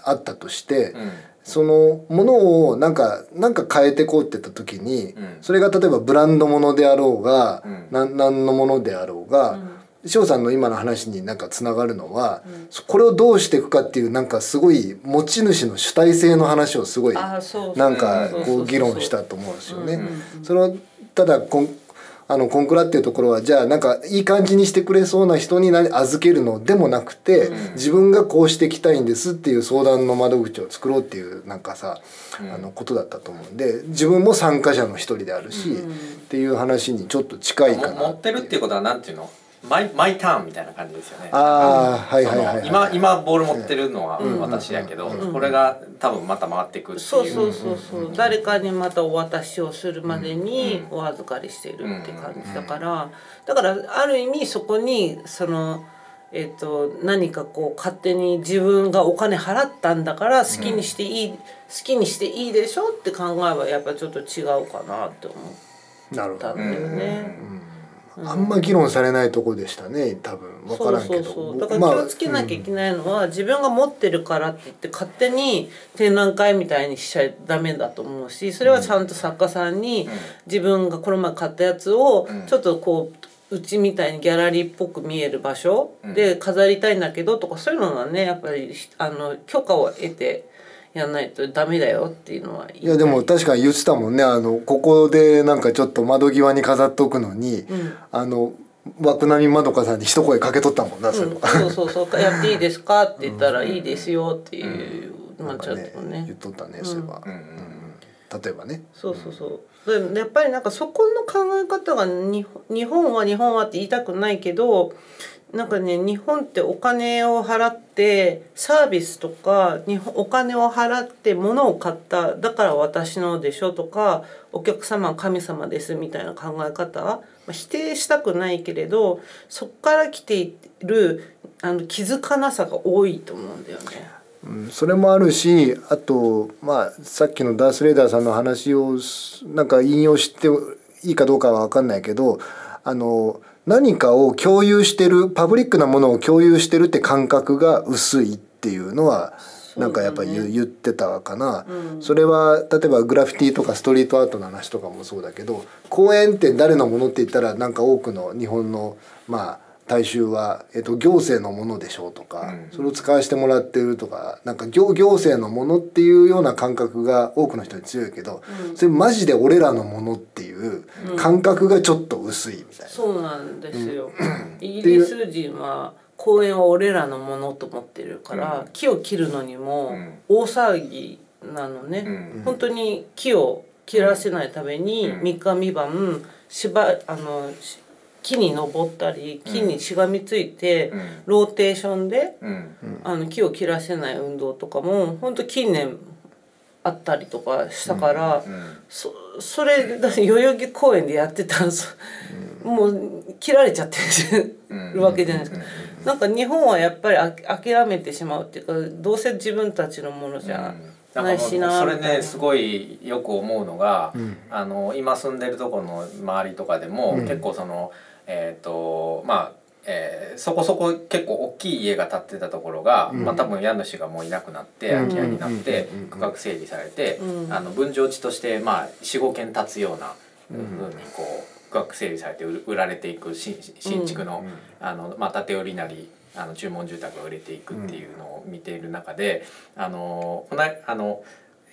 あったとして、うんそのものをなんかなんか変えてこうって言った時に、うん。それが例えばブランドものであろうが、うん。なん何のものであろうが、翔さんの今の話になんかつながるのは、これをどうしていくかっていうなんかすごい持ち主の主体性の話をすごいなんかこう議論したと思うんですよね。うんうん。それはただコンあのコンクラっていうところはじゃあなんかいい感じにしてくれそうな人に何預けるのでもなくて、自分がこうしていきたいんですっていう相談の窓口を作ろうっていうなんかさ、あのことだったと思うんで自分も参加者の一人であるし、っていう話にちょっと近いかなも持ってるっていうことはなんていうの？マイマイターンみたいな感じですよね。ああはいそはいはいはい。の今今ボール持ってるのは私やけど、これが多分また回っていくっていう。そうそうそうそう。誰かにまたお渡しをするまでにお預かりしてるって感じだからだからある意味そこにその。えっと何かこう勝手に自分がお金払ったんだから好きにしていい、好きにしていいでしょって考えはやっぱちょっと違うかなって思なるほどったんだよね。あんま議論されないとこでしたね多分。分からんけど。そうそうそう。だから気をつけなきゃいけないのは、自分が持ってるからって言って勝手に展覧会みたいにしちゃダメだと思うしそれはちゃんと作家さんに自分がこの前買ったやつをちょっとこううちみたいにギャラリーっぽく見える場所で飾りたいんだけどとかそういうのはねやっぱりあの許可を得てやんないとダメだよっていうのはいい。やでも確かに言ってたもんね。あのここでなんかちょっと窓際に飾っとくのに、あの枠並みまどかさんに一声かけとったもんな、それうんはそう。そうそうやっていいですかって言ったらいいですよっていう、まあちょっとね。言っとったねそういえば、うん。うん。例えばね。そうそうそう。でやっぱりなんかそこの考え方が日本日本は日本はって言いたくないけどなんかね日本ってお金を払ってサービスとか日本お金を払って物を買っただから私のでしょとかお客様は神様ですみたいな考え方、まあ、否定したくないけれどそこから来ているあの気づかなさが多いと思うんだよね。それもあるしあとまあさっきのダース・レーダーさんの話をなんか引用していいかどうかは分かんないけどあの何かを共有してるパブリックなものを共有してるって感覚が薄いっていうのはなんかやっぱり言,、言ってたかな、それは例えばグラフィティとかストリートアートの話とかもそうだけど公園って誰のものって言ったらなんか多くの日本のまあ大衆は、えっと、行政のものでしょうとか、それを使わせてもらってるとかなんか行行政のものっていうような感覚が多くの人に強いけど、それマジで俺らのものっていう感覚がちょっと薄いみたいな。そうなんですよ。イギリス人は公園は俺らのものと思ってるから、木を切るのにも大騒ぎなのね。うん。本当に木を切らせないために三日三晩しばあのし木に登ったり木にしがみついて、うん。ローテーションでうん。あの木を切らせない運動とかも本当近年あったりとかしたから、うん。そそれだ代々木公園でやってたんそもう切られちゃってるわけじゃないですか。なんか日本はやっぱりあ諦めてしまうっていうかどうせ自分たちのものじゃないしなそれみたいな。ねすごいよく思うのが、あの今住んでるところの周りとかでも、結構そのえっ、とまあ、えーそこそこ結構大きい家が建ってたところが、まあ多分家主がもういなくなって空き家になってうん。区画整理されて、うん。あの分譲地としてまあ45軒建つようなふうにこう区画整理されて売売られていく新新築の,、あのまあ、建て売りなりあの注文住宅が売れていくっていうのを見ている中で、あのこのあの、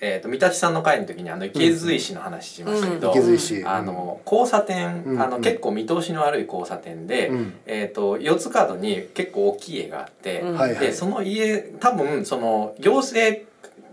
えー、と三立さんの会の時にあの池津石の話しましたけど、池津石あの交差点、うんあの結構見通しの悪い交差点で、うんえー、と四つ角に結構大きい家があって、でその家多分その行政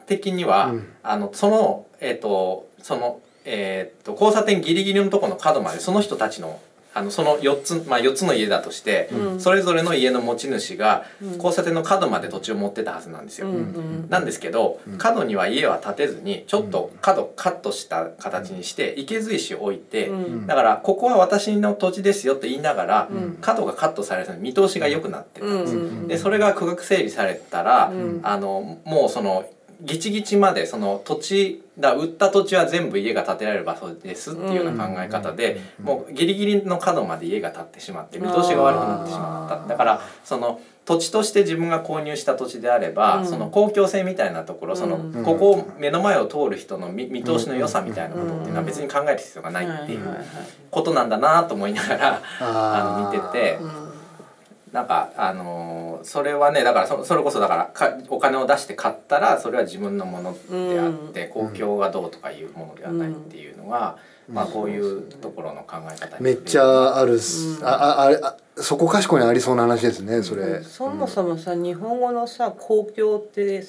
的には、うん。あのそのえっ、とそのえー、と交差点ギリギリのところの角までその人たちのあのその4つ、まあ、4つの家だとして、うん。それぞれの家の持ち主がうん。交差点の角まで土地を持ってたはずなんですよ。うんうんなんですけど、角には家は建てずにちょっと角カットした形にして池髄石を置いて、うん。だからここは私の土地ですよって言いながら、うん。角がカットされずに見通しが良くなってたんです。よ。うん。でそれが区画整理されたら、うん。あのもうそのギチギチまでその土地だ売った土地は全部家が建てられる場所ですっていうような考え方で、もうギリギリの角まで家が建ってしまって見通しが悪くなってしまっただからその土地として自分が購入した土地であれば、うん。その公共性みたいなところその、うん。ここを目の前を通る人の見見通しの良さみたいなことっていうのは別に考える必要がないっていうことなんだなと思いながらああの見てて。うんなんかあのーそれはねだからそそれこそだからかお金を出して買ったらそれは自分のものであって、公共がどうとかいうものではないっていうのが、まあこういうところの考え方にめっちゃあるっす、うん。あああれあそこかしこにありそうな話ですねそれ、そもそもさ日本語のさ公共って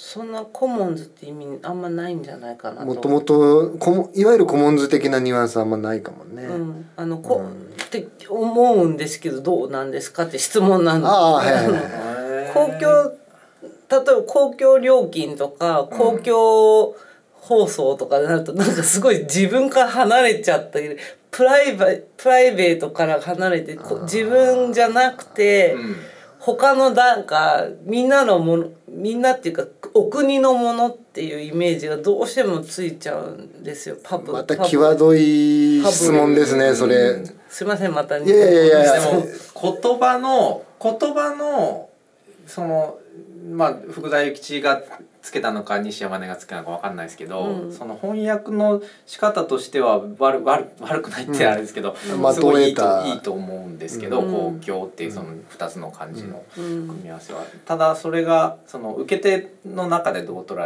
そそんなコモンズって意味あんまないんじゃないかなともともとコモいわゆるコモンズ的なニュアンスあんまないかもね、うん、あのこ、うん。って思うんですけどどうなんですかって質問なんです公共例えば公共料金とか公共放送とかになるとなんかすごい自分から離れちゃったりプライベプライベートから離れてこ自分じゃなくて、うん他のなんかみんなのものみんなっていうかお国のものっていうイメージがどうしてもついちゃうんですよ。パブまた際どい質問ですねそれ。すいませんまたいやいやいやでも言葉の言葉のそのまあ福沢諭吉がつけたのか西山根がつけたのかわかんないですけど、うん。その翻訳の仕方としては悪悪 悪くないってあれですけど、うん。ますごいいいといいと思うんですけど、うん。公共っていうその2つの漢字のうん。組み合わせは、ただそれがその受け手の中でどう捉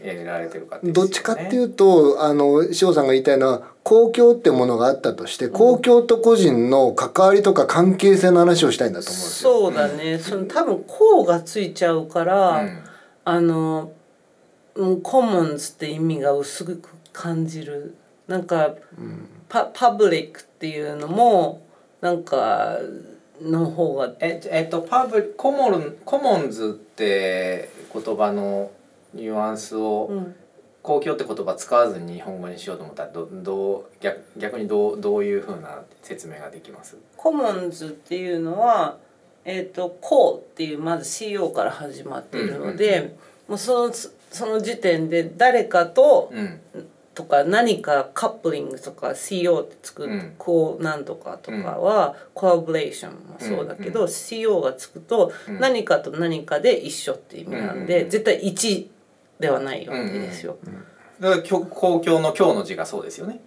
えられてるかどっちかっていうとあの塩さんが言いたいのは公共ってものがあったとして公共と個人の関わりとか関係性の話をしたいんだと思うんですよ。そうだね、その多分「こう」がついちゃうから、うんあの、うん、コモンズって意味が薄く感じる。なんかパパブリックっていうのもなんかの方がええっとパブコモンコモンズって言葉のニュアンスを、うん。公共って言葉使わずに日本語にしようと思ったらどどう逆逆にどうどういうふうな説明ができます？コモンズっていうのは「えー、とこう」っていうまず CO から始まっているので、もうそのその時点で誰かと、うん。とか何かカップリングとか CO ってつく、うんこうなんとかとかは、コラボレーションもそうだけど、うん CO がつくとうん。何かと何かで一緒って意味なんで、うん絶対1ではないわけですよ。だから公共の今日の字がそうですよね。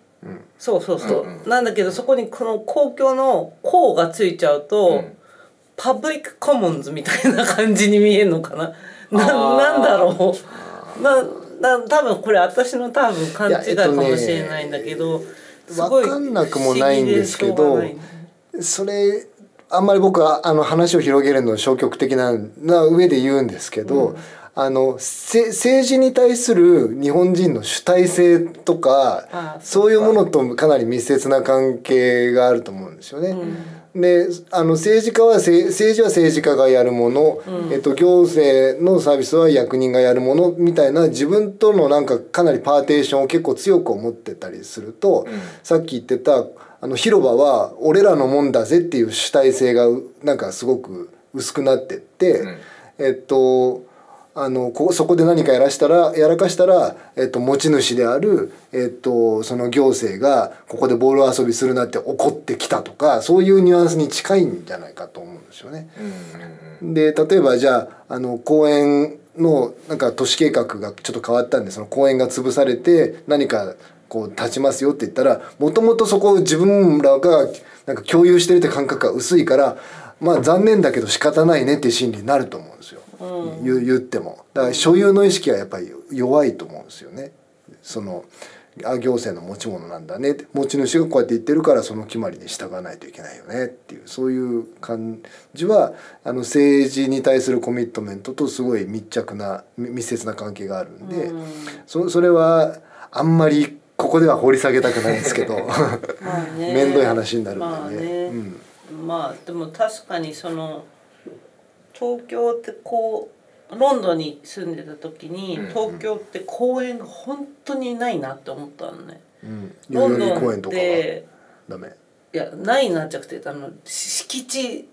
そうそうそう。うんうん。なんだけどそこにこの公共の「こう」がついちゃうと、うんパブリックコモンズみたいな感じに見えるのかな？ななんだろう？なな多分これ私の多分勘違いかもしれないんだけど、すごいわかんなくもないんですけどそれあんまり僕はあの話を広げるの消極的なな上で言うんですけど、あのせ政治に対する日本人の主体性とかそういうものとかなり密接な関係があると思うんですよね。であの政治家はせ政治は政治家がやるもの、えっと、行政のサービスは役人がやるものみたいな自分とのなんかかなりパーテーションを結構強く思ってたりすると、うん。さっき言ってたあの広場は俺らのもんだぜっていう主体性がうなんかすごく薄くなってって、うん。えっとあのこそこで何かやらしたらやらかしたら、えっと、持ち主である、えっと、その行政がここでボール遊びするなって怒ってきたとかそういうニュアンスに近いんじゃないかと思うんですよね。で例えばじゃああの公園のなんか都市計画がちょっと変わったんでその公園が潰されて何かこう立ちますよって言ったらもともとそこを自分らがなんか共有してるって感覚が薄いからまあ残念だけど仕方ないねっていう心理になると思うんですよ、言言っても。だから所有の意識はやっぱり弱いと思うんですよね。そのあ行政の持ち物なんだね。持ち主がこうやって言ってるからその決まりに従わないといけないよね。っていうそういう感じはあの政治に対するコミットメントとすごい密着なみ密接な関係があるんで、うん。そそれはあんまりここでは掘り下げたくないんですけど 面倒い話になるんでね,、まあね。うん、まあでも確かにその東京ってこうロンドンに住んでた時にうん東京って公園が本当にないなって思ったのね。うん、ロンドンってダメ。いやないなっちゃくてあの敷地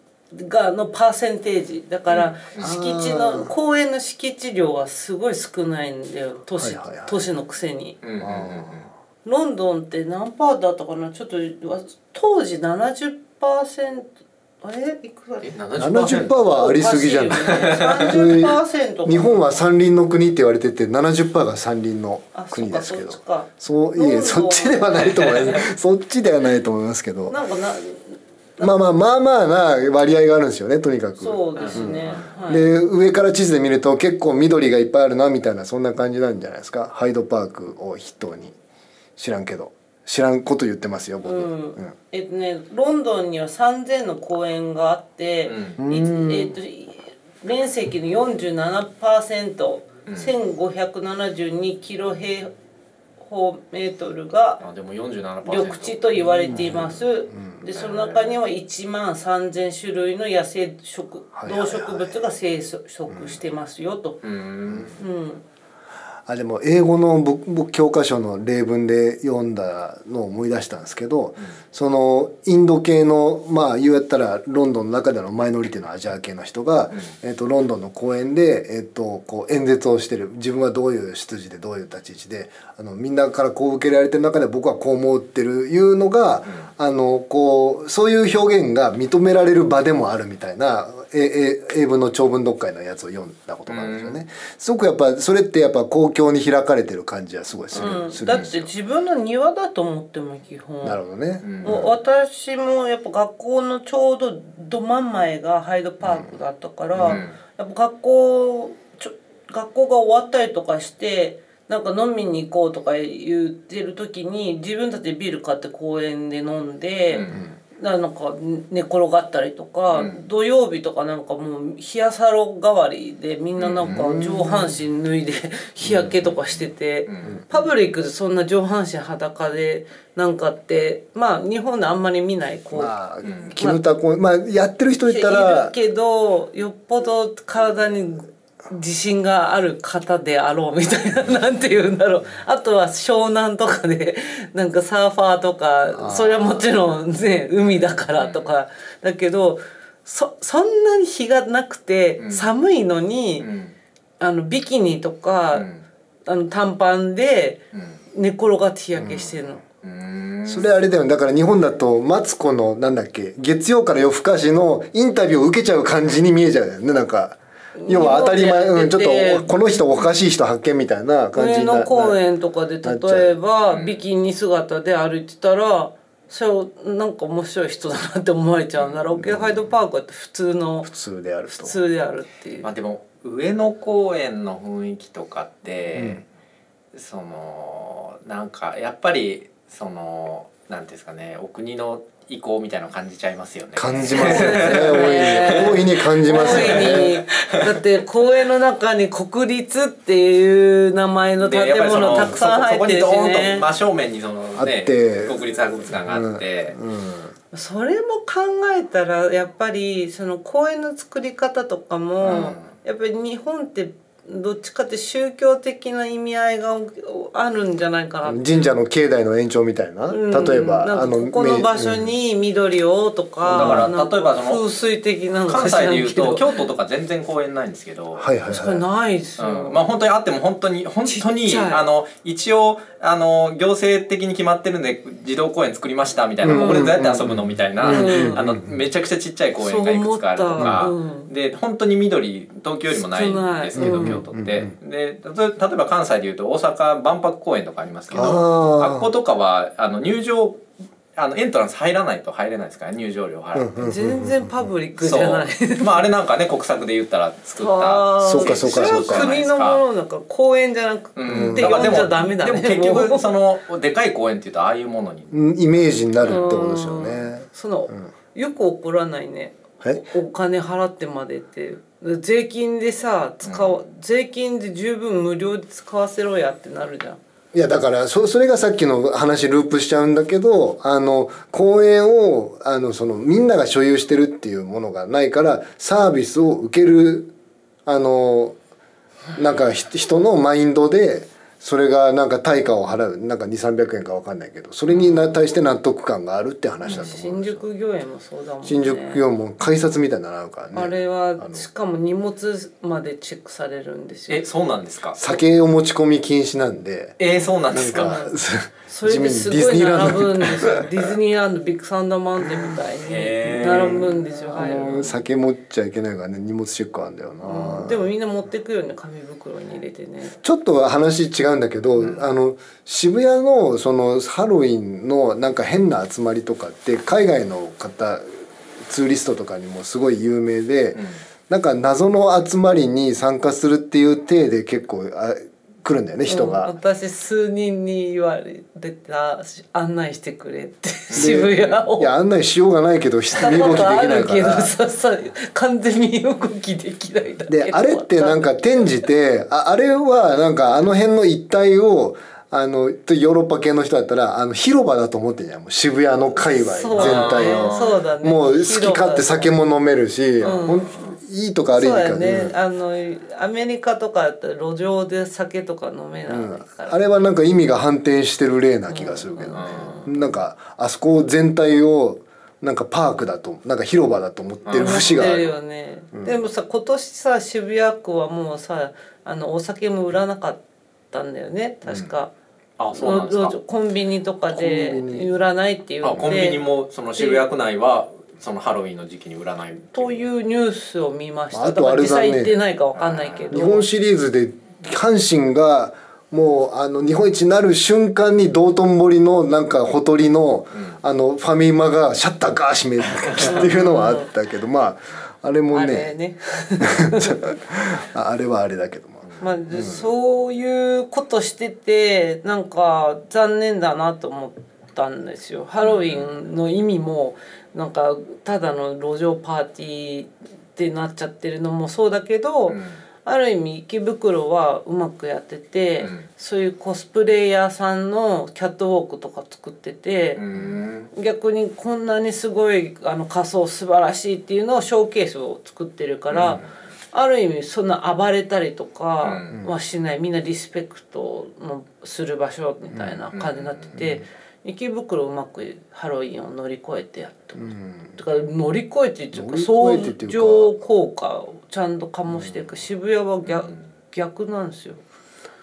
がのパーセンテージだからうん。敷地あのー。公園の敷地量はすごい少ないんだよ都市,、はいはいはい。都市のくせに。うんうんうんうん。ロンドンって何パーだったかな？ちょっとわ当時70%あれ？いくら？え70%はありすぎじゃない？ない30%日本は山林の国って言われてて70%が山林のあ国ですけど。そういえそっちではないと思います。そっちではないと思いますけど。なんかなまあまあまあまあな割合があるんですよねとにかく。そうですね、はい、で上から地図で見ると結構緑がいっぱいあるなみたいなそんな感じなんじゃないですか？ハイドパークを筆頭に。知らんけど知らんこと言ってますよ僕、うん。えっとねロンドンには3,000の公園があって、うん。えっと面積の 47%1572 キロ平方メートルがあでも47%緑地と言われています、でその中には1万3,000種類の野生植動植物が生息してますよと。うん。うんあでも英語の僕僕教科書の例文で読んだのを思い出したんですけど、そのインド系のまあ言うやったらロンドンの中でのマイノリティのアジア系の人が、えっとロンドンの公園で、えっとこう演説をしてる。自分はどういう出自でどういう立ち位置であのみんなからこう受けられてる中で僕はこう思ってるいうのが、あのこうそういう表現が認められる場でもあるみたいなええ英文の長文読解のやつを読んだことがあるんですよね。すごくやっぱそれってやっぱ公共に開かれてる感じはすごいする,、うん、だってするんですよ。自分の庭だと思っても基本なるほどね。うんもう私もやっぱ学校のちょうどど真ん前がハイドパークだったから、うんやっぱ学校ちょ学校が終わったりとかしてなんか飲みに行こうとか言ってる時に自分たちでビール買って公園で飲んで。なんか寝転がったりとか、うん。土曜日とかなんかもう冷やサロ代わりでみんななんか上半身脱いで日焼けとかしてて、ん。パブリックでそんな上半身裸でなんかってまあ日本であんまり見ないこう、まあん。絹田公園まあやってる人いたいらるけどよっぽど体に自信がある方であろうみたいななんて言うんだろう。あとは湘南とかで なんかサーファーとかそれはもちろんね海だからとか。だけどそそんなに日がなくてうん。寒いのに、うん。あのビキニとか、うん。あの短パンでうん。寝転がって日焼けしてるの。うん。それあれだよね。だから日本だとマツコのなんだっけ月曜から夜更かしのインタビューを受けちゃう感じに見えちゃうよね。なんか要は当たり前、うん、ちょっとこの人おかしい人発見みたいな感じ上にな野公園とかで例えばう。ん。ビキニ姿で歩いてたらそれなんか面白い人だなって思われちゃうならオケハイドパークって普通の普通である普と通であるっていう。まあでも上野公園の雰囲気とかって、そのなんかやっぱりそのなんていうんですかねお国の意向みたいなの感じちゃいますよね。感じますよね。大いに大いに感じますよ大いねに。だって公園の中に国立っていう名前の建物たくさんそこ入ってるしそこにドーンねと真正面にそのあっねて。国立博物館があって、うん。それも考えたらやっぱりその公園の作り方とかも、うん。やっぱり日本ってどっちかって宗教的な意味合いがあるんじゃないかな神社の境内の延長みたいな、うん。例えばなんかここの場所に緑をとか、だから例えばその風水的なのか関西でいうと京都とか全然公園ないんですけど。はいはいはないですよ、うん、まあ本当にあっても本当に本当にあの一応あの行政的に決まってるんで児童公園作りましたみたいな、うん。ここでどうやって遊ぶのみたいな、うん。あのめちゃくちゃちっちゃい公園がいくつかあるとか、で本当に緑東京よりもないんですけど、少ない京都って、うん。で例え例えば関西でいうと大阪万博公園とかありますけどあっことかはあの入場あのエントランス入らないと入れないですから入場料払って。全然パブリックじゃない。まああれなんかね国策で言ったら作った。そうかそうかそうか。国のものだから公園じゃなくてうん、呼んじゃダメだね。でも結局そのでかい公園っていうとああいうものに。うんイメージになるってことですよね。うん。その、よく怒らないね。はいお金払ってまでって税金でさ使う、税金で十分無料で使わせろやってなるじゃん。いやだからそそれがさっきの話ループしちゃうんだけどあの公園をあのそのみんなが所有してるっていうものがないからサービスを受けるあのなんかひ人のマインドでそれがなんか対価を払うなんか2300円か分かんないけどそれにな対して納得感があるって話だと思うん新宿御苑もそうだもんね。新宿御苑も改札みたいになるからね。あれはのしかも荷物までチェックされるんですよ。えそうなんですか？酒を持ち込み禁止なんで。えー、そうなんですかそれですごい並ぶんですよ。ディズニーランドビッグサンダーマウンテンみたいに並ぶんですよ酒持っちゃいけないからね荷物チェックあるんだよな、でもみんな持ってくよね紙袋に入れてね。ちょっと話違うんだけど、あの渋谷のそのハロウィンのなんか変な集まりとかって海外の方ツーリストとかにもすごい有名で、なんか謎の集まりに参加するっていう体で結構あ来るんだよね人うんが。私数人に言われてたし案内してくれって渋谷をいや案内しようがないけど身動きできないるけどから。ささ完全に動きできないだけであれってなんか転じてああれはなんかあの辺の一帯をあのヨーロッパ系の人だったらあの広場だと思ってんじゃん渋谷の界隈全体を。そうだねもう好き勝手酒も飲めるし、うんいいとか悪いとかそうやね。あのアメリカとかだったら路上で酒とか飲めないうん。から、あれはなんか意味が反転してる例な気がするけど。ね、なんかあそこ全体をなんかパークだとなんか広場だと思ってる節がある。る、よね、でもさ今年さ渋谷区はもうさあのお酒も売らなかったんだよね。確か、あそうなんですか。路上コンビニとかで売らないって言って。あコンビニもその渋谷区内はそのハロウィンの時期に売らないというニュースを見ました。あだから実とあれだね。際行ってないかわかんないけど。日本シリーズで阪神がもうあの日本一になる瞬間に道頓堀のなんかほとりの,、あのファミマがシャッターガー閉めるっていうのはあったけどまああれもあねれね。ああれはあれだけども。まあ、そういうことしててなんか残念だなと思ったんですよ。ハロウィンの意味もなんかただの路上パーティーってなっちゃってるのもそうだけど、うん。ある意味池袋はうまくやってて、うん。そういうコスプレイヤーさんのキャットウォークとか作ってて、うん。逆にこんなにすごいあの仮装素晴らしいっていうのをショーケースを作ってるから、ある意味そんな暴れたりとかはしない、みんなリスペクトのする場所みたいな感じになってて、池袋うまくハロウィンを乗り越えてやってます。だから乗り越えてっていうか。相乗効果をちゃんと醸していく、渋谷は逆,、逆なんですよ。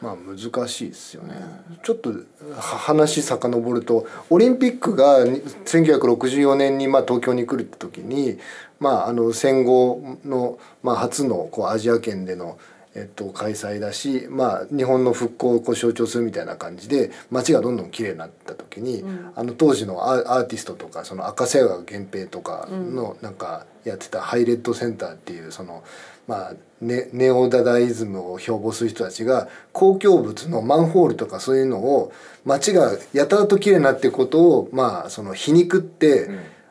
まあ難しいですよね、ちょっとは話遡るとオリンピックがに1964年にまあ東京に来るって時に、まあ、あの戦後の、まあ、初のこうアジア圏での、えっと、開催だし、まあ、日本の復興をこう象徴するみたいな感じで街がどんどん綺麗になった時に、あの当時のアアーティストとかその赤瀬川源平とかのなんかやってたハイレッドセンターっていうその。まあネネオダダイズムを標榜する人たちが公共物のマンホールとかそういうのを街がやたらと綺麗になっていくことをまあその皮肉って、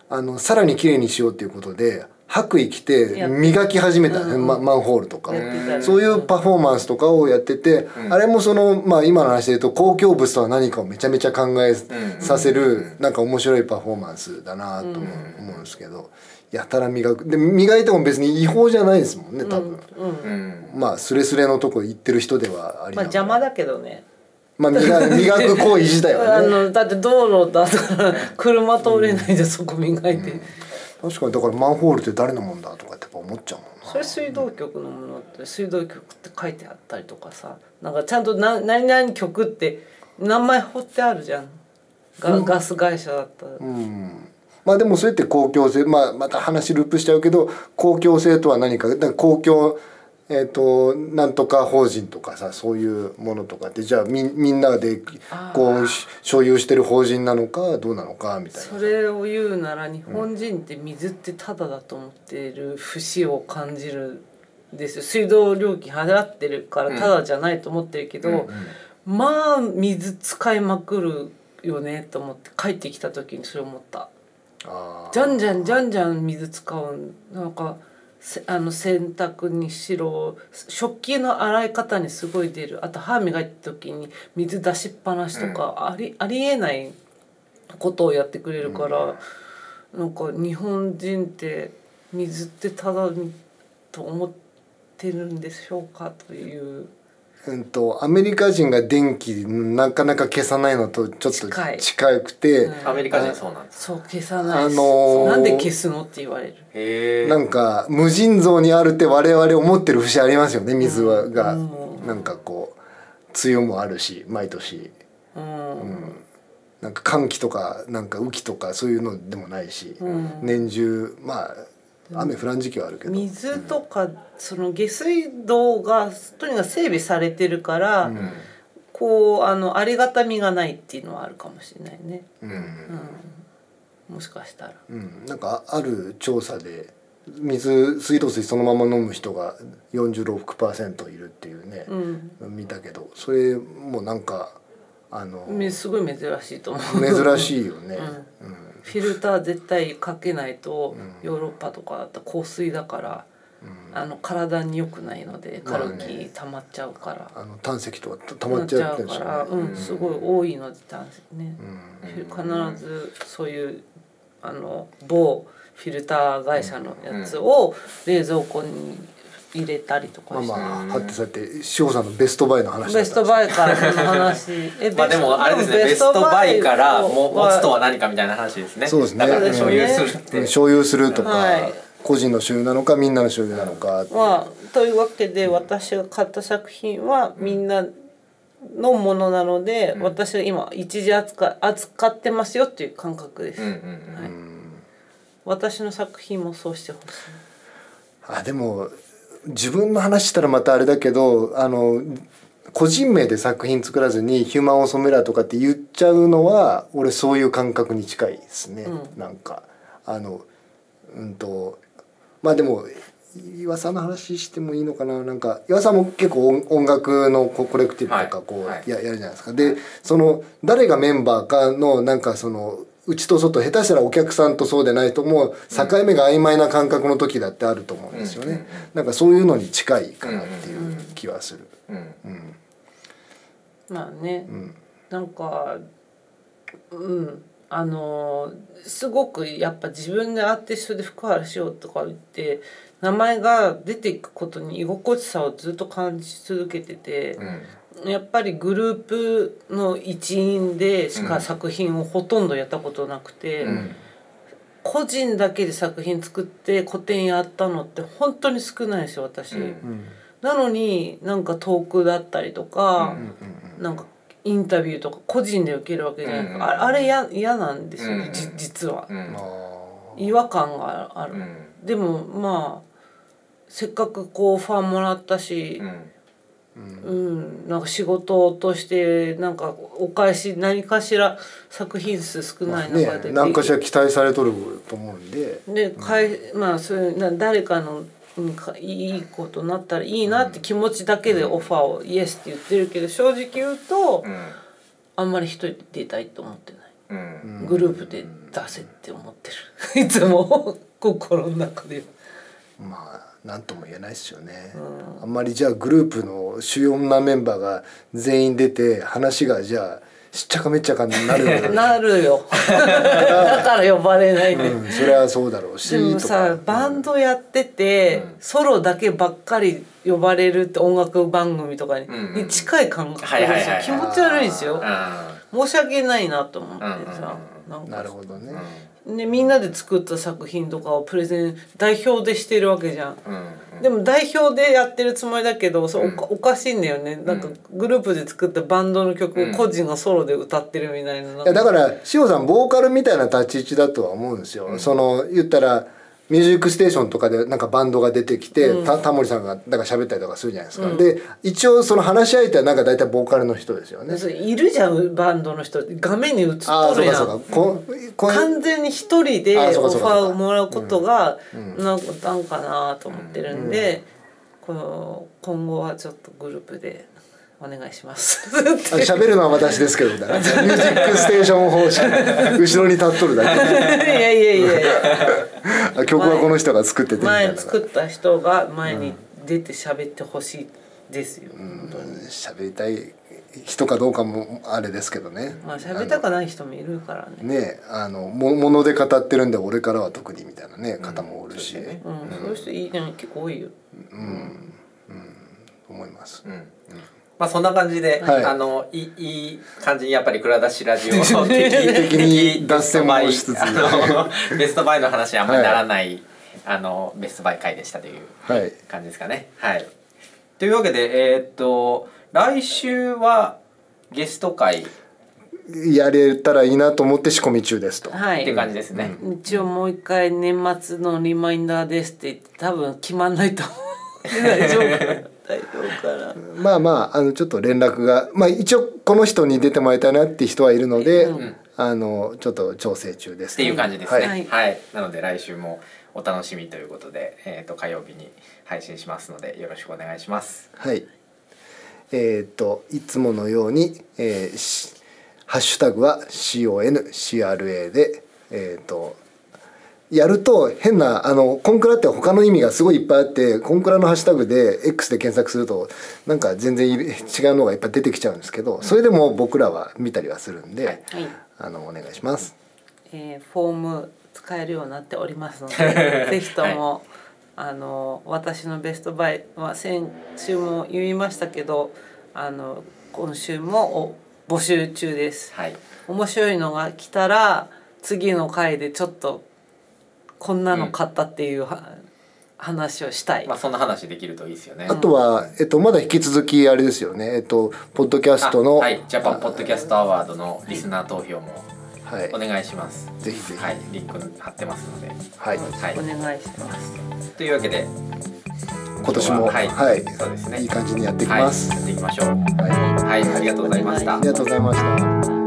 あのさらに綺麗にしようっていうことで白衣着て磨き始めた。ね、まマンホールとか。ね。そういうパフォーマンスとかをやってて、あれもそのまあ今の話で言うと公共物とは何かをめちゃめちゃ考えさせるなんか面白いパフォーマンスだなとも思うんですけど。やたら磨く。で磨いても別に違法じゃないですもんね多分、うん。まあスレスレのとこ行ってる人ではありまあ邪魔だけどね。まあ磨磨く行為自体あはね。のだって道路だから車通れないでそこ磨いて、確かにだからマンホールって誰のもんだとかってやっぱ思っちゃうもんな。それ水道局のものって水道局って書いてあったりとかさ。なんかちゃんとな何々局って名前彫ってあるじゃん。ガ,、ガス会社だったら、うん。まあでもそれって公共性、まあ、また話ループしちゃうけど公共性とは何か。だから公共えー、となんとか法人とかさそういうものとかってじゃあみみんなでこうし所有してる法人なのかどうなのかみたいな。それを言うなら日本人って水ってタダだと思っている節を感じるんですよ。水道料金払ってるからタダじゃないと思ってるけど、まあ水使いまくるよねと思って帰ってきた時にそれ思った。じゃんじゃんじゃんじゃん水使う。んなんかせあの洗濯にしろ食器の洗い方にすごい出る。あと歯磨いた時に水出しっぱなしとか、ありありえないことをやってくれるから、なんか日本人って水ってただと思ってるんでしょうかといううんとアメリカ人が電気なかなか消さないのとちょっと近い。近くて、うん。アメリカ人そうなんですそう消さない。し、あのーなんで消すのって言われる。へえなんか無尽蔵にあるって我々思ってる節ありますよね水はが、うん。なんかこう梅雨もあるし毎年。うん。なんか寒気とかなんか雨季とかそういうのでもないし、うん。年中まあ雨降らん時期はあるけど、水とかその下水道がとにかく整備されてるから、うん。こうあのありがたみがないっていうのはあるかもしれないね、うん。うん、もしかしたら。うん、なんかある調査で水水道水そのまま飲む人が46%いるっていうね、うん。見たけどそれもなんかあのめすごい珍しいと思う。珍しいよね。うんフィルター絶対かけないと、うん。ヨーロッパとかだと香水だから、あの体に良くないのでカルキ溜まっちゃうから。あの胆石とかた溜まっちゃうから。うん、すごい多いので男性ね、うん。必ずそういうあの某フィルター会社のやつを冷蔵庫に入れたりとかして、まあまあはってそうやって志保さんのベストバイの話ベストバイからその話。えまあでもあれですねベストバイからも持つとは何かみたいな話ですね。そうですね。だから所有するって、う。ん所有するとか、はい。個人の所有なのかみんなの所有なのかまあというわけで私が買った作品はみんなのものなので、私が今一時扱い扱ってますよっていう感覚です、うんうんはい。うん私の作品もそうしてほしい。あでも自分の話したらまたあれだけどあの個人名で作品作らずにヒューマンオーソメラとかって言っちゃうのは俺そういう感覚に近いですね、うん。なんかあのうんとまあでも岩さんの話してもいいのかな？なんか岩さんも結構音音楽のコレクティブとかこうや,、やるじゃないですか。でその誰がメンバーかのなんかその内と外下手したらお客さんとそうでないとも境目が曖昧な感覚の時だってあると思うんですよね、なんかそういうのに近いかなっていう気はする。うん。うん。まあね、うんなんかうん。あのすごくやっぱ自分でアーティストで福原しようとか言って名前が出ていくことに居心地さをずっと感じ続けててう、んやっぱりグループの一員でしか作品をほとんどやったことなくて、うん。個人だけで作品作って個展やったのって本当に少ないんですよ私。うん。うんなのになんかトークだったりとか、うんなんかインタビューとか個人で受けるわけじゃない。ですか、うんああれや嫌なんですよね、うんじ実は。う。ん。あ。違和感がある、うん。でもまあせっかくこうファンもらったしう、んうん。なんか仕事としてなんかお返し何かしら作品数少まあない中で、ね何かしら期待されとると思うんで。でかいまあそういうな誰かのいいことになったらいいなって気持ちだけでオファーをイエスって言ってるけど正直言うとうん。あんまり一人で出たいと思ってない。うん。グループで出せって思ってる。いつも心の中でまあ何とも言えないですよね、うあんまりじゃあグループの主要なメンバーが全員出て話がじゃあしっちゃかめっちゃかになるような。なるよ。だから呼ばれないで、うん、それはそうだろうしでもとさか。バンドやってて、うん。ソロだけばっかり呼ばれるって音楽番組とかに,、うんに近い感覚ですよ気持ち悪いんですよ。う申し訳ないなと思ってさ、うんうんなるほどね、でみんなで作った作品とかをプレゼン代表でしてるわけじゃん。んうん。でも代表でやってるつもりだけどそうおかうおかしいんだよね。なんかグループで作ったバンドの曲を個人がソロで歌ってるみたいな,、いやだから塩さんボーカルみたいな立ち位置だとは思うんですよ、その言ったら「ミュージックステーション」とかでなんかバンドが出てきて、たタモリさんがなんか喋ったりとかするじゃないですか、で一応その話し相手はなんか大体ボーカルの人ですよね。いるじゃんバンドの人画面に映っとるやん。そうかここ完全に一人であオファーをもらうことがなんかなんかなと思ってるんで、この今後はちょっとグループでお願いします。あ喋るのは私ですけどミュージックステーション方式後ろに立っとるだけ。いやいやいやいや。あ曲はこの人が作っててみたいな。前作った人が前に出て喋ってほしいですよ、本当に喋りたい人かどうかもあれですけどね。まあ喋りたくない人もいるからね。ねあのももので語ってるんで俺からは特にみたいなね方もおるし、そうん、そういう人いいね結構多いよ。思います、うんまあそんな感じで、はい。あのいいいい感じにやっぱり倉田氏ラジオ的的 に脱線もしつつ。ベストバイの話はあんまりならない、あのベストバイ回でしたというはい感じですかね。はい。というわけでえーっと来週はゲスト会。っやれたらいいなと思って仕込み中ですと、はい。ていう感じですね。一応もう一回年末のリマインダーですって言って多分決まんないと思う大丈夫かな大丈夫かなまあまああのちょっと連絡がまあ一応この人に出てもらいたいなって人はいるので、うんあのちょっと調整中ですっていう感じですね。ははいい、なので来週もお楽しみということで、えーっと火曜日に配信しますのでよろしくお願いします。はい。えっ、といつものように、えーしハッシュタグは CONCRA でえっ、とやると変なあのコンクラって他の意味がすごいいっぱいあってコンクラのハッシュタグで X で検索するとなんか全然い違うのがいっぱい出てきちゃうんですけどそれでも僕らは見たりはするんで、はいはい、あのお願いします。えーフォーム使えるようになっておりますので ぜひとも、あの私のベストバイは先週も言いましたけどあの今週もお募集中です。はい。面白いのが来たら次の回でちょっとこんなの買ったっていうは、話をしたい。まあそんな話できるといいですよね。あとは、えっと、まだ引き続きあれですよね、えっと、ポッドキャストの、あはい、ジャパンポッドキャストアワードのリスナー投票もはいお願いします。ぜひぜひはい、リンク貼ってますので。はい、はいお。願いします。というわけで今年も、ははいい、そうですねいい感じにやっていきます。はい、やっていきましょう。はい、はい、ありがとうございましたあり。がとうございました。